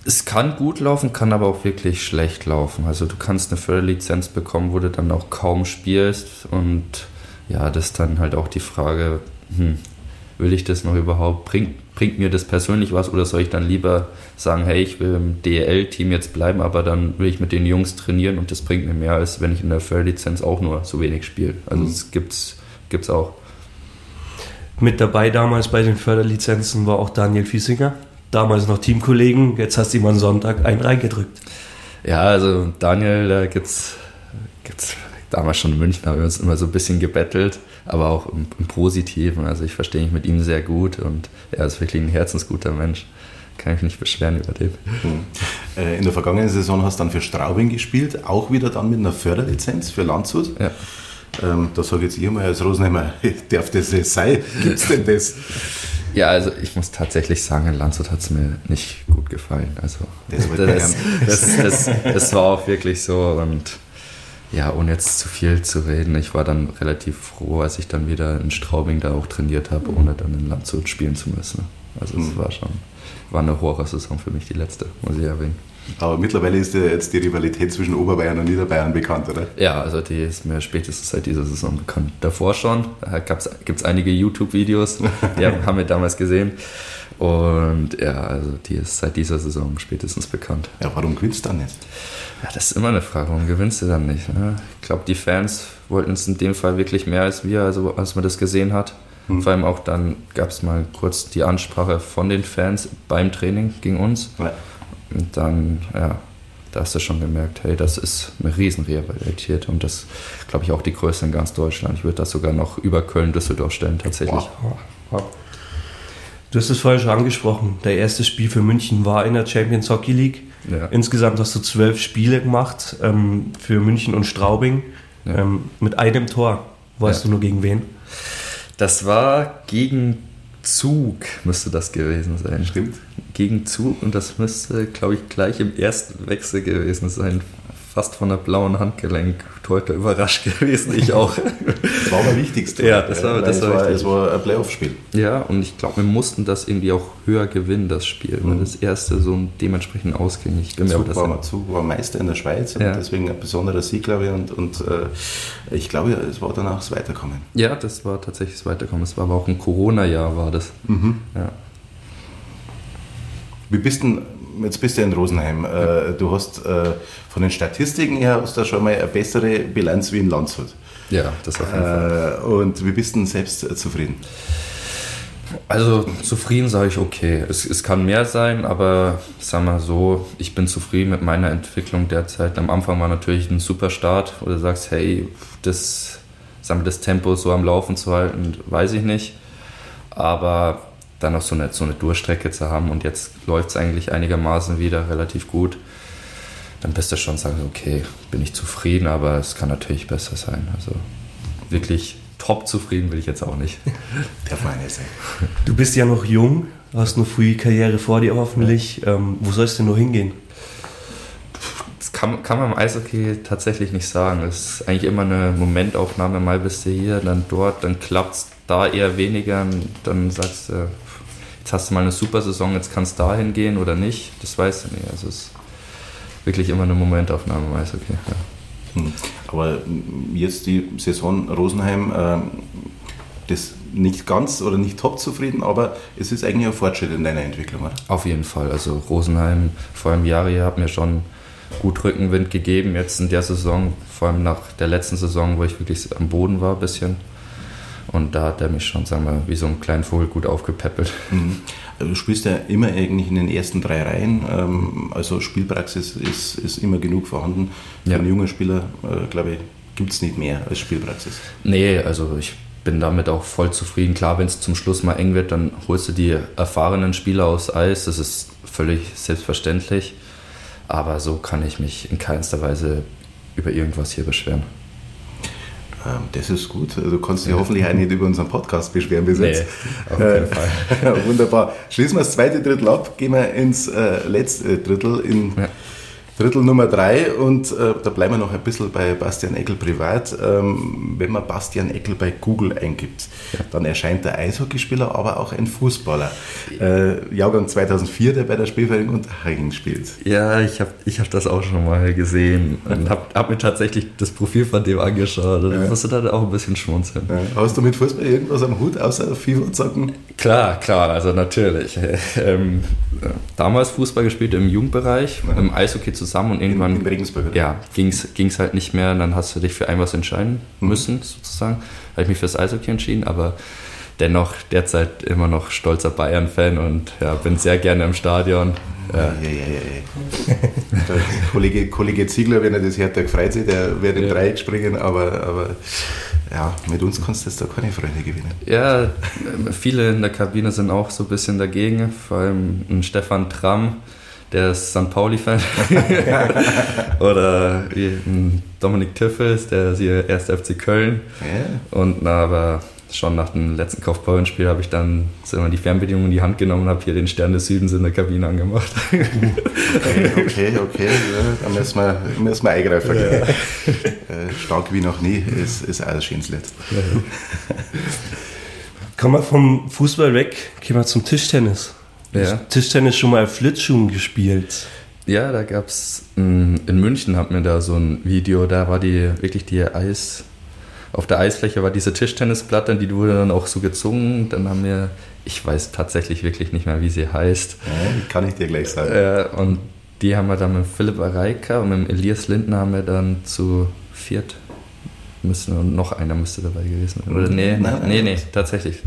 Es kann gut laufen, kann aber auch wirklich schlecht laufen. Also du kannst eine Förderlizenz bekommen, wo du dann auch kaum spielst. Und ja, das ist dann halt auch die Frage, hm, will ich das noch überhaupt, bringt, bringt mir das persönlich was oder soll ich dann lieber sagen, hey, ich will im DEL-Team jetzt bleiben, aber dann will ich mit den Jungs trainieren und das bringt mir mehr, als wenn ich in der Förderlizenz auch nur so wenig spiele. Also das gibt's, gibt's auch. Mit dabei damals bei den Förderlizenzen war auch Daniel Fiesinger, damals noch Teamkollegen, jetzt hast du ihm am Sonntag einen reingedrückt. Ja, also Daniel, da gibt's, gibt's damals schon in München, haben wir uns immer so ein bisschen gebettelt, aber auch im, im Positiven. Also ich verstehe mich mit ihm sehr gut und er ist wirklich ein herzensguter Mensch. Kann ich mich nicht beschweren über den. Äh, In der vergangenen Saison hast du dann für Straubing gespielt, auch wieder dann mit einer Förderlizenz für Landshut. Ja. Ähm, da sage jetzt ich mal als Rosenheimer, (laughs) darf das es sein? Gibt es denn das? Ja, also ich muss tatsächlich sagen, in Landshut hat es mir nicht gut gefallen. Also Das das, das, das, war auch wirklich so und ja, ohne jetzt zu viel zu reden, ich war dann relativ froh, als ich dann wieder in Straubing da auch trainiert habe, ohne dann in Landshut spielen zu müssen. Also es war schon, war eine Horrorsaison für mich, die letzte, muss ich erwähnen. Aber mittlerweile ist ja jetzt die Rivalität zwischen Oberbayern und Niederbayern bekannt, oder? Ja, also die ist mir spätestens seit dieser Saison bekannt. Davor schon, da gibt es einige YouTube-Videos, die (laughs) haben wir damals gesehen. Und ja, also die ist seit dieser Saison spätestens bekannt. Ja, warum gewinnst du dann nicht? Ja, das ist immer eine Frage, warum gewinnst du dann nicht? Ne? Ich glaube, die Fans wollten es in dem Fall wirklich mehr als wir, also als man das gesehen hat. Vor allem auch dann gab es mal kurz die Ansprache von den Fans beim Training gegen uns. Ja. Und dann, ja, da hast du schon gemerkt, hey, das ist eine Riesenrivalität und das, glaube ich, auch die größte in ganz Deutschland. Ich würde das sogar noch über Köln-Düsseldorf stellen, tatsächlich. Du hast es vorher schon angesprochen. Der erste Spiel für München war in der Champions Hockey League. Ja. Insgesamt hast du zwölf Spiele gemacht ähm, für München und Straubing Ja. ähm, mit einem Tor. Weißt Ja. du nur gegen wen? Das war gegen Zug, müsste das gewesen sein. Stimmt. Gegen Zug und das müsste, glaube ich, gleich im ersten Wechsel gewesen sein. Fast von der blauen Handgelenk. Torhüter überrascht (laughs) gewesen, ich auch. Das war aber wichtigste. Ja, das war- das es war es war ein Playoff-Spiel. Ja, und ich glaube, wir mussten das irgendwie auch höher gewinnen, das Spiel, weil das erste so dementsprechend ausging. Ich bin Zug das war, Zug war Meister in der Schweiz und Ja. deswegen ein besonderer Sieg, glaube ich. Und, und äh, ich glaube, es war danach das Weiterkommen. ja, das war tatsächlich das Weiterkommen. Es war aber auch ein Corona-Jahr, war das. Ja. Wie bist denn, jetzt bist du in Rosenheim. Äh, du hast äh, von den Statistiken her hast du schon mal eine bessere Bilanz wie in Landshut. ja, das auf jeden Fall. Äh, und wie bist du denn selbst äh, zufrieden? Also zufrieden sage ich okay. Es, es kann mehr sein, aber sag mal so, ich bin zufrieden mit meiner Entwicklung derzeit. Am Anfang war natürlich ein super Start, wo du sagst, hey, das, sag mal, das Tempo so am Laufen zu halten, weiß ich nicht. Aber dann noch so eine, so eine Durchstrecke zu haben und jetzt läuft es eigentlich einigermaßen wieder relativ gut, dann bist du schon sagen, okay, bin ich zufrieden, aber es kann natürlich besser sein. Also wirklich top zufrieden will ich jetzt auch nicht. Darf man nicht sein. Du bist ja noch jung, hast noch früh Karriere vor dir hoffentlich. Ähm, wo sollst du noch hingehen? Das kann, kann man im Eishockey tatsächlich nicht sagen. Es ist eigentlich immer eine Momentaufnahme. Mal bist du hier, dann dort, dann klappt es da eher weniger. Und dann sagst du, jetzt hast du mal eine super Saison, jetzt kannst du da hingehen oder nicht. Das weißt du nicht. Also es ist wirklich immer eine Momentaufnahme im Eishockey. Ja. Hm. Aber jetzt die Saison Rosenheim, ähm, das nicht ganz oder nicht top zufrieden, aber es ist eigentlich ein Fortschritt in deiner Entwicklung, oder? Auf jeden Fall. Also Rosenheim vor einem Jahr hier hat mir schon gut Rückenwind gegeben. Jetzt in der Saison, vor allem nach der letzten Saison, wo ich wirklich am Boden war ein bisschen. Und da hat er mich schon, sagen wir, wie so ein kleinen Vogel gut aufgepäppelt. Mhm. Du spielst ja immer eigentlich in den ersten drei Reihen, ähm, also Spielpraxis ist, ist immer genug vorhanden. Für Ja. einen jungen Spieler, äh, glaube ich, gibt es nicht mehr als Spielpraxis. Nee, also ich bin damit auch voll zufrieden. Klar, wenn es zum Schluss mal eng wird, dann holst du die erfahrenen Spieler aufs Eis. Das ist völlig selbstverständlich. Aber so kann ich mich in keinster Weise über irgendwas hier beschweren. Ähm, das ist gut. Also Du kannst dich hoffentlich auch nicht über unseren Podcast beschweren bis jetzt. auf keinen Fall. (laughs) Wunderbar. Schließen wir das zweite Drittel ab, gehen wir ins äh, letzte Drittel. In, Ja. Drittel Nummer drei und äh, da bleiben wir noch ein bisschen bei Bastian Eckel privat. Ähm, wenn man Bastian Eckel bei Google eingibt, ja. dann erscheint der Eishockeyspieler, aber auch ein Fußballer. Äh, Jahrgang 2004, der bei der Spielvereinigung Unterhaching spielt. Ja, ich habe ich hab das auch schon mal gesehen und habe hab mir tatsächlich das Profil von dem angeschaut und ja. musste dann auch ein bisschen schmunzeln. Ja. Hast du mit Fußball irgendwas am Hut, außer FIFA zocken? Klar, klar, also natürlich. (laughs) Ähm, damals Fußball gespielt im Jugendbereich, im Eishockey zu zusammen und irgendwann in, in Regensburg, ja, ging es halt nicht mehr. Und dann hast du dich für ein was entscheiden mhm. müssen, sozusagen. Habe ich mich fürs Eishockey entschieden, aber dennoch derzeit immer noch stolzer Bayern-Fan und ja, bin sehr gerne im Stadion. Ja. Ja, ja, Kollege, Kollege Ziegler, wenn er das hört, der freut sich, der wird im Dreieck springen, aber, aber ja, mit uns kannst du jetzt da keine Freunde gewinnen. Ja, viele in der Kabine sind auch so ein bisschen dagegen, vor allem ein Stefan Tramm der ist St. Pauli-Fan. (laughs) Oder wie Dominik Tiffels, der ist hier 1. FC Köln. Yeah. Und na, aber schon nach dem letzten Kaufbeuren-Spiel habe ich dann so die Fernbedienung in die Hand genommen und habe hier den Stern des Südens in der Kabine angemacht. Okay, okay, okay. Ja, da müssen wir, müssen wir eingreifen. Ja. Äh, stark wie noch nie ist, ist alles schönes Lied. Ja. Kommen wir vom Fußball weg, gehen wir zum Tischtennis. Ja. Tischtennis schon mal Flitzschuhen gespielt. Ja, da gab es mm, in München hat mir da so ein Video, da war die wirklich die Eis, auf der Eisfläche war diese Tischtennisplatte, die wurde dann auch so gezogen. Dann haben wir, ich weiß tatsächlich wirklich nicht mehr, wie sie heißt. Ja, kann ich dir gleich sagen. Äh, und die haben wir dann mit Philipp Areika und mit Elias Lindner haben wir dann zu viert müssen und noch einer müsste dabei gewesen sein. Oder nee, nein, nee, nee, tatsächlich.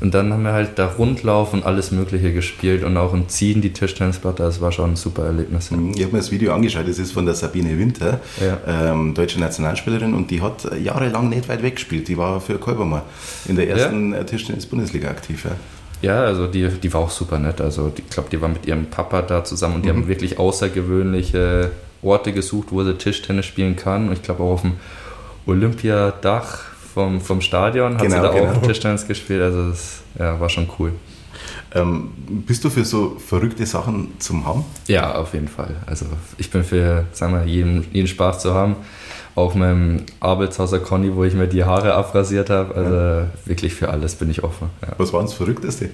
Und dann haben wir halt da Rundlauf und alles Mögliche gespielt und auch im Ziehen die Tischtennisplatte. Das war schon ein super Erlebnis. Ich habe mir das Video angeschaut. Das ist von der Sabine Winter, ja. ähm, deutsche Nationalspielerin, und die hat jahrelang nicht weit weg gespielt. Die war für Kolbermer in der ersten ja. Tischtennis-Bundesliga aktiv. Ja. Ja, also die, die war auch super nett. Also ich glaube, die war mit ihrem Papa da zusammen und die mhm. haben wirklich außergewöhnliche Orte gesucht, wo sie Tischtennis spielen kann. Und ich glaube auch auf dem Olympiadach vom, vom Stadion, hat genau, sie da genau. auch Tischtennis gespielt, also das ja, war schon cool. Ähm, bist du für so verrückte Sachen zum Haben? Ja, auf jeden Fall. Also ich bin für, sagen wir, jeden, jeden Spaß zu haben. Auch meinem Arbeitshauser Conny, wo ich mir die Haare abrasiert habe. Also ja. wirklich für alles bin ich offen. Ja. Was war das Verrückteste?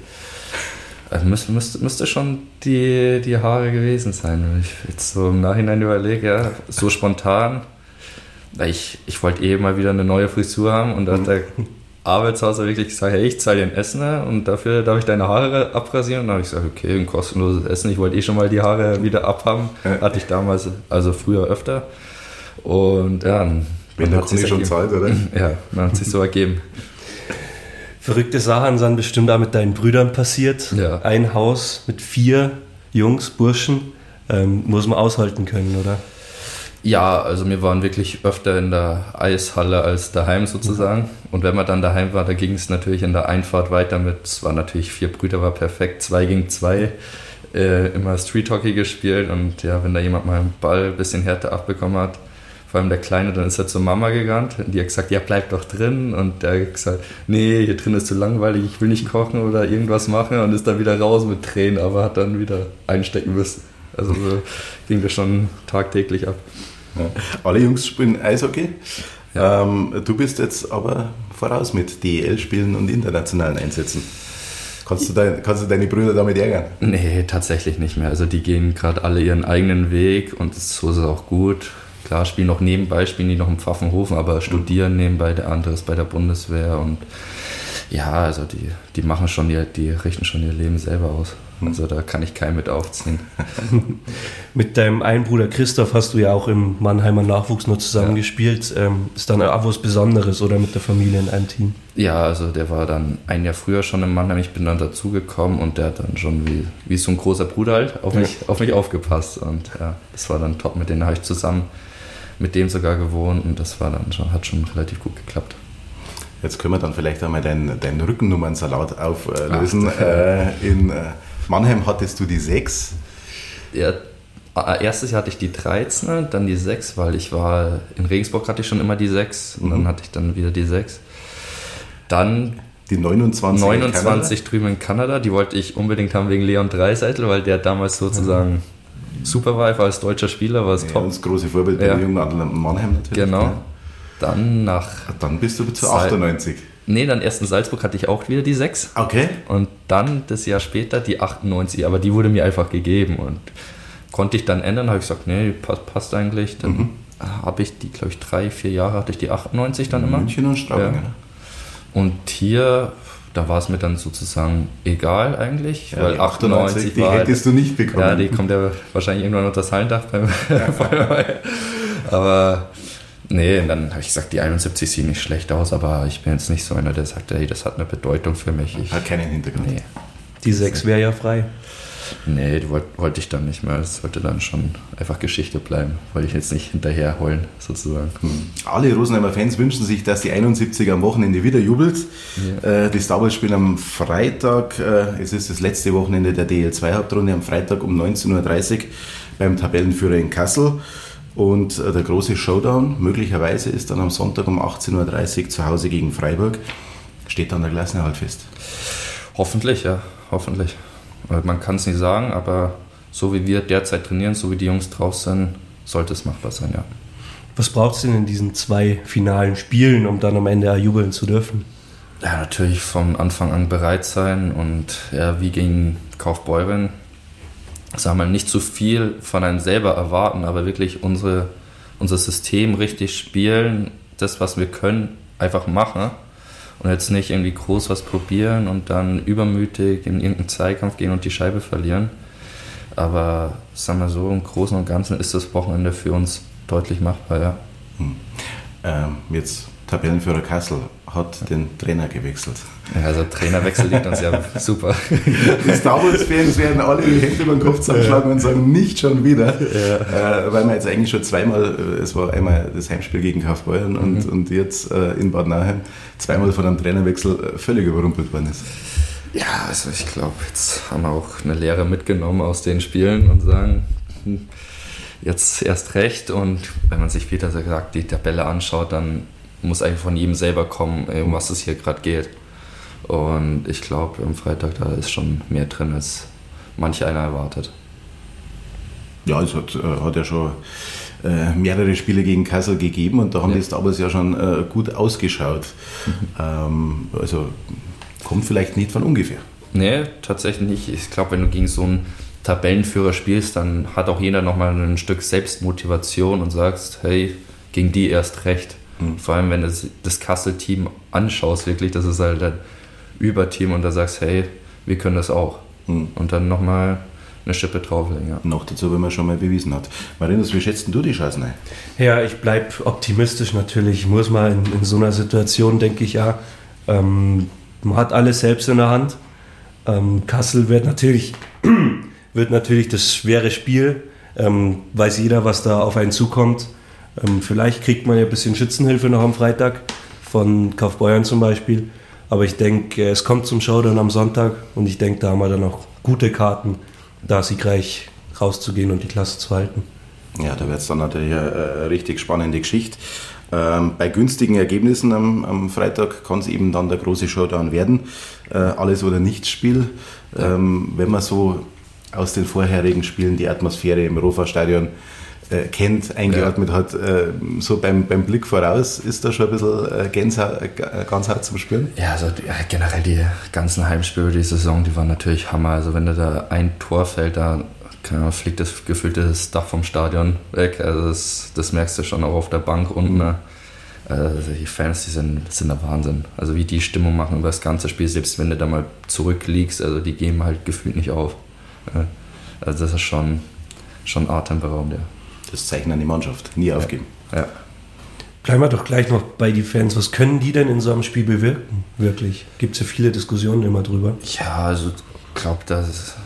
Also müsste, müsste, müsste schon die, die Haare gewesen sein. Wenn ich jetzt so im Nachhinein überlege, ja, so spontan ich, ich wollte eh mal wieder eine neue Frisur haben und da hat der Arbeitshauser wirklich gesagt, hey, ich zahle dir ein Essen und dafür darf ich deine Haare abrasieren. Und dann habe ich gesagt, okay, ein kostenloses Essen. Ich wollte eh schon mal die Haare wieder abhaben. Hatte ich damals, also früher öfter. Und ja, dann wenn der Kunde schon zahlt, oder? (laughs) Ja, dann hat sich so ergeben. Verrückte Sachen sind bestimmt auch mit deinen Brüdern passiert. Ja. Ein Haus mit vier Jungs, Burschen, ähm, muss man aushalten können, oder? Ja, also wir waren wirklich öfter in der Eishalle als daheim sozusagen. Und wenn man dann daheim war, da ging es natürlich in der Einfahrt weiter mit, es war natürlich vier Brüder, war perfekt, zwei gegen zwei, äh, immer Street Hockey gespielt. Und ja, wenn da jemand mal einen Ball ein bisschen härter abbekommen hat, vor allem der Kleine, dann ist er zur Mama gegangen. Die hat gesagt, ja, bleib doch drin. Und der hat gesagt, nee, hier drin ist zu langweilig, ich will nicht kochen oder irgendwas machen. Und ist dann wieder raus mit Tränen, aber hat dann wieder einstecken müssen. Also so ging das schon tagtäglich ab. Alle Jungs spielen Eishockey. Ja. Ähm, du bist jetzt aber voraus mit DEL-Spielen und internationalen Einsätzen. Kannst du, dein, kannst du deine Brüder damit ärgern? Nee, tatsächlich nicht mehr. Also die gehen gerade alle ihren eigenen Weg und so ist es auch gut. Klar, spielen noch nebenbei, spielen die noch im Pfaffenhofen, aber studieren nebenbei, der andere ist bei der Bundeswehr und ja, also die, die machen schon, die, die richten schon ihr Leben selber aus. Also da kann ich keinen mit aufziehen. (laughs) mit deinem einen Bruder Christoph hast du ja auch im Mannheimer Nachwuchs nur zusammengespielt. Ja. Ähm, ist dann auch was Besonderes oder mit der Familie in einem Team? Ja, also der war dann ein Jahr früher schon im Mannheim. Ich bin dann dazugekommen und der hat dann schon wie, wie so ein großer Bruder halt auf mich, ja. auf mich aufgepasst. Und ja, das war dann top. Mit denen habe ich zusammen mit dem sogar gewohnt und das war dann schon, hat schon relativ gut geklappt. Jetzt können wir dann vielleicht einmal deinen, deinen Rückennummernsalat auflösen. Ach, äh, in äh, Mannheim hattest du die 6. Ja, erstes Jahr hatte ich die 13, dann die 6, weil ich war in Regensburg hatte ich schon immer die 6 und mhm. dann hatte ich dann wieder die 6. Dann die 29, 29 in drüben in Kanada, die wollte ich unbedingt haben wegen Leon Dreiseitel, weil der damals sozusagen super war, als deutscher Spieler, war es Ja, top. das große Vorbild bei Ja. der jungen Mannheim natürlich. Genau. Ja. Dann nach, Dann bist du zu Sal- 98. nee, dann erst in Salzburg hatte ich auch wieder die 6. Okay. Und dann das Jahr später die 98, aber die wurde mir einfach gegeben und konnte ich dann ändern, habe ich gesagt, nee, passt, passt eigentlich. Dann Mhm. habe ich die, glaube ich, drei, vier Jahre hatte ich die 98 dann immer. München und Straubing. Ja. Und hier, da war es mir dann sozusagen egal eigentlich, Ja, weil die 98 die war halt- hättest du nicht bekommen. ja, die kommt ja wahrscheinlich irgendwann unter das Hallendach beim (laughs) Aber nee, und dann habe ich gesagt, die 71 sieht nicht schlecht aus, aber ich bin jetzt nicht so einer, der sagt, hey, das hat eine Bedeutung für mich. Ich, Hat keinen Hintergrund. nee, Die sechs wäre ja frei. nee, die wollte wollt ich dann nicht mehr. Das sollte dann schon einfach Geschichte bleiben. Wollte ich jetzt nicht hinterher holen, sozusagen. Alle Rosenheimer Fans wünschen sich, dass die 71 am Wochenende wieder jubelt. Äh, die Star Wars spielen am Freitag, äh, es ist das letzte Wochenende der DL2-Hauptrunde, am Freitag um 19.30 Uhr beim Tabellenführer in Kassel. Und äh, der große Showdown möglicherweise ist dann am Sonntag um 18.30 Uhr zu Hause gegen Freiburg. Steht dann der Klassenerhalt fest. Hoffentlich, ja, hoffentlich. Weil Man kann es nicht sagen, aber so wie wir derzeit trainieren, so wie die Jungs drauf sind, sollte es machbar sein, ja. Was braucht es denn in diesen zwei finalen Spielen, um dann am Ende jubeln zu dürfen? Ja, natürlich vom Anfang an bereit sein und ja, wie gegen Kaufbeuren, sagen wir mal, nicht zu viel von einem selber erwarten, aber wirklich unsere, unser System richtig spielen, das, was wir können, einfach machen und jetzt nicht irgendwie groß was probieren und dann übermütig in irgendeinen Zweikampf gehen und die Scheibe verlieren. Aber sagen wir so, im Großen und Ganzen ist das Wochenende für uns deutlich machbar, ja. Ähm, jetzt Tabellenführer Kassel hat den Trainer gewechselt. Ja, Also Trainerwechsel liegt uns ja (laughs) super. Die Star Wars-Fans werden alle die Hände über den Kopf zusammenschlagen und sagen, nicht schon wieder. Äh, weil wir jetzt eigentlich schon zweimal, äh, es war einmal das Heimspiel gegen Kaufbeuren und, und jetzt äh, in Bad Nauheim zweimal von einem Trainerwechsel äh, völlig überrumpelt worden ist. Ja, also ich glaube, jetzt haben wir auch eine Lehre mitgenommen aus den Spielen und sagen, hm, jetzt erst recht. Und wenn man sich wieder so gesagt die Tabelle anschaut, dann muss eigentlich von jedem selber kommen, um was es hier gerade geht. Und ich glaube, am Freitag, da ist schon mehr drin, als manch einer erwartet. Ja, es hat, äh, hat ja schon äh, mehrere Spiele gegen Kassel gegeben und da haben Ja. die Star Wars ja schon äh, gut ausgeschaut. Ähm, also kommt vielleicht nicht von ungefähr. Nee, tatsächlich nicht. Ich glaube, wenn du gegen so einen Tabellenführer spielst, dann hat auch jeder nochmal ein Stück Selbstmotivation und sagst, hey, gegen die erst recht. Vor allem, wenn du das, das Kassel-Team anschaust, wirklich, das ist halt ein Überteam und da sagst, hey, wir können das auch. Mhm. Und dann nochmal eine Schippe drauflegen. Ja. Noch dazu, wenn man schon mal bewiesen hat. Marinus, wie schätzt denn du die Chancen ein? Ja, ich bleibe optimistisch natürlich. Ich muss mal in, in so einer Situation, denke ich, ja, ähm, man hat alles selbst in der Hand. Ähm, Kassel wird natürlich, (clears throat) wird natürlich das schwere Spiel. Ähm, weiß jeder, was da auf einen zukommt. Ähm, vielleicht kriegt man ja ein bisschen Schützenhilfe noch am Freitag von Kaufbeuern zum Beispiel. Aber ich denke, es kommt zum Showdown am Sonntag und ich denke, da haben wir dann auch gute Karten, da siegreich rauszugehen und die Klasse zu halten. Ja, da wird es dann natürlich eine, eine richtig spannende Geschichte. Ähm, bei günstigen Ergebnissen am, am Freitag kann es eben dann der große Showdown werden. Äh, alles oder nichts Spiel. Ähm, wenn man so aus den vorherigen Spielen die Atmosphäre im Rofa-Stadion äh, kennt, eingeatmet hat, äh, so beim, beim Blick voraus, ist da schon ein bisschen äh, Gänsehaut, äh, ganz hart zum Spüren. Ja, also ja, generell die ganzen Heimspiele die Saison, die waren natürlich Hammer. Also wenn da da ein Tor fällt, da keine fliegt das gefühlte das Dach vom Stadion weg. Also das, das merkst du schon auch auf der Bank unten. ne? Also die Fans, die sind, sind der Wahnsinn. Also wie die Stimmung machen über das ganze Spiel, selbst wenn du da mal zurückliegst, also die geben halt gefühlt nicht auf. Ja. Also das ist schon, schon atemberaubend, ja. Das zeichnet die Mannschaft. Nie aufgeben. ja. Bleiben wir doch gleich noch bei die Fans. Was können die denn in so einem Spiel bewirken? Wirklich? Gibt es ja viele Diskussionen immer drüber. Ja, also ich glaube, das ist,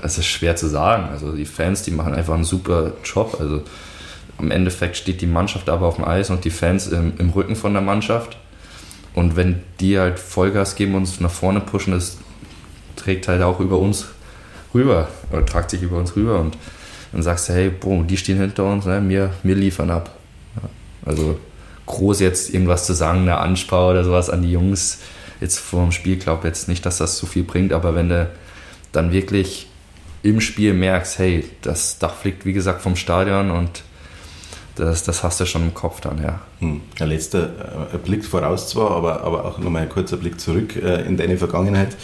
das ist schwer zu sagen. Also die Fans, die machen einfach einen super Job. Also im Endeffekt steht die Mannschaft aber auf dem Eis und die Fans im, im Rücken von der Mannschaft. Und wenn die halt Vollgas geben und uns nach vorne pushen, das trägt halt auch über uns rüber oder tragt sich über uns rüber und dann sagst hey, boah, die stehen hinter uns, ne, wir, wir liefern ab. Ja, also groß jetzt irgendwas zu sagen, eine Anspau oder sowas an die Jungs jetzt vor dem Spiel, glaube jetzt nicht, dass das so viel bringt, aber wenn du dann wirklich im Spiel merkst, hey, das Dach fliegt wie gesagt vom Stadion und das, das hast du schon im Kopf dann, ja. Hm. Ein letzter äh, Blick voraus zwar, aber, aber auch nochmal ein kurzer Blick zurück äh, in deine Vergangenheit.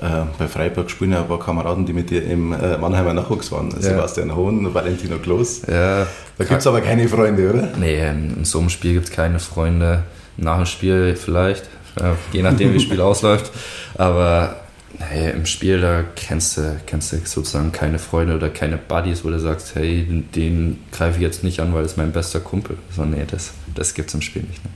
Äh, bei Freiburg spielen ja ein paar Kameraden, die mit dir im äh, Mannheimer Nachwuchs waren. Ja. Sebastian Hohn, Valentino Klos. Ja, da gibt es aber keine Freunde, oder? Nee, in so einem Spiel gibt es keine Freunde. Nach dem Spiel vielleicht, äh, je nachdem, wie das Spiel (laughs) ausläuft. Aber hey, im Spiel, da kennst du, kennst du sozusagen keine Freunde oder keine Buddies, wo du sagst, hey, den greife ich jetzt nicht an, weil das ist mein bester Kumpel. So, nee, das, das gibt es im Spiel nicht. Ne?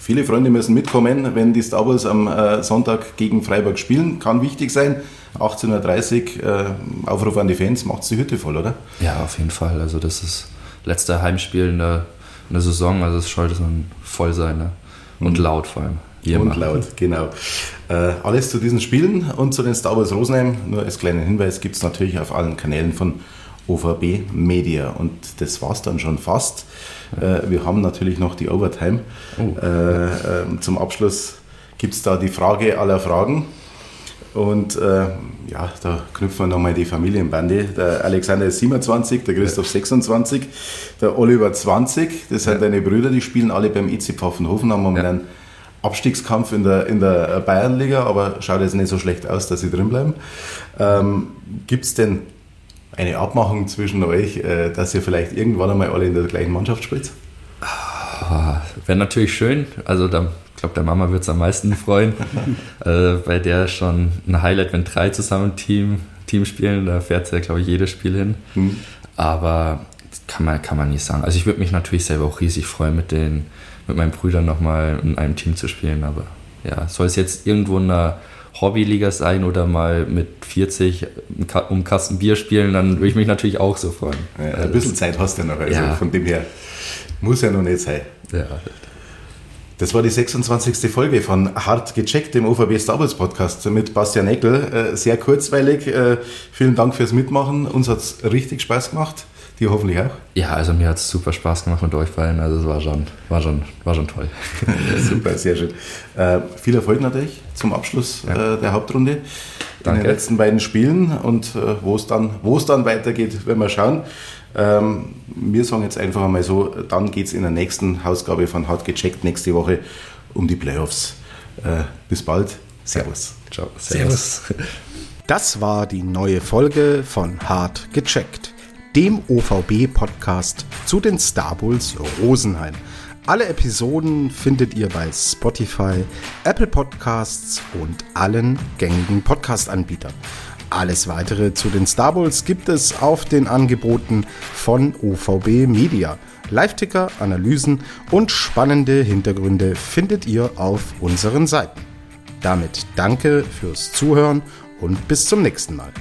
Viele Freunde müssen mitkommen, wenn die Star Wars am äh, Sonntag gegen Freiburg spielen. Kann wichtig sein. 18.30 Uhr, äh, Aufruf an die Fans, macht die Hütte voll, oder? Ja, auf jeden Fall. Also das ist letzte Heimspiel in der, in der Saison, also es sollte so voll sein ne? und mhm. laut vor allem. Wie und laut, genau. Äh, alles zu diesen Spielen und zu den Star Wars Rosenheim. Nur als kleinen Hinweis gibt es natürlich auf allen Kanälen von OVB Media. Und das war es dann schon fast. Äh, wir haben natürlich noch die Overtime. Oh. Äh, ähm, zum Abschluss gibt es da die Frage aller Fragen. Und äh, ja, da knüpfen wir nochmal die Familienbande. Der Alexander ist 27, der Christoph 26, der Oliver 20. Das sind deine Brüder, die spielen alle beim EC Pfaffenhofen, haben momentan ja. Abstiegskampf in der, in der Bayernliga, aber schaut jetzt nicht so schlecht aus, dass sie drin bleiben. Ähm, Gibt es denn eine Abmachung zwischen euch, äh, dass ihr vielleicht irgendwann einmal alle in der gleichen Mannschaft spielt? Oh, Wäre natürlich schön. Also da, ich glaube, der Mama wird es am meisten freuen. (laughs) äh, bei der schon ein Highlight, wenn drei zusammen Team, Team spielen. Da fährt sie, glaube ich, jedes Spiel hin. Hm. Aber kann man, kann man nicht sagen. Also ich würde mich natürlich selber auch riesig freuen, mit den mit meinen Brüdern nochmal in einem Team zu spielen. Aber ja, soll es jetzt irgendwo in einer Hobbyliga sein oder mal mit 40 um Kasten Bier spielen, dann würde ich mich natürlich auch so freuen. Ja, ein bisschen Zeit hast du noch, also ja. von dem her muss ja noch nicht sein. Ja. Das war die 26. Folge von Hart gecheckt, dem OVB Star Wars Podcast mit Bastian Eckel. Äh, sehr kurzweilig. Äh, vielen Dank fürs Mitmachen. Uns hat es richtig Spaß gemacht. Dir hoffentlich auch? Ja, also mir hat es super Spaß gemacht mit euch beiden. Also es war schon, war schon, war schon toll. (laughs) super, sehr schön. Äh, viel Erfolg natürlich zum Abschluss ja. äh, der Hauptrunde Danke. in den letzten beiden Spielen und äh, wo es dann, dann weitergeht, werden wir schauen. Ähm, wir sagen jetzt einfach einmal so, dann geht es in der nächsten Ausgabe von Hart gecheckt nächste Woche um die Playoffs. Äh, bis bald. Servus. Ciao. Servus. Das war die neue Folge von Hart gecheckt dem OVB-Podcast zu den Star Bulls Rosenheim. Alle Episoden findet ihr bei Spotify, Apple Podcasts und allen gängigen Podcast-Anbietern. Alles weitere zu den Star Bulls gibt es auf den Angeboten von OVB Media. Live-Ticker, Analysen und spannende Hintergründe findet ihr auf unseren Seiten. Damit danke fürs Zuhören und bis zum nächsten Mal.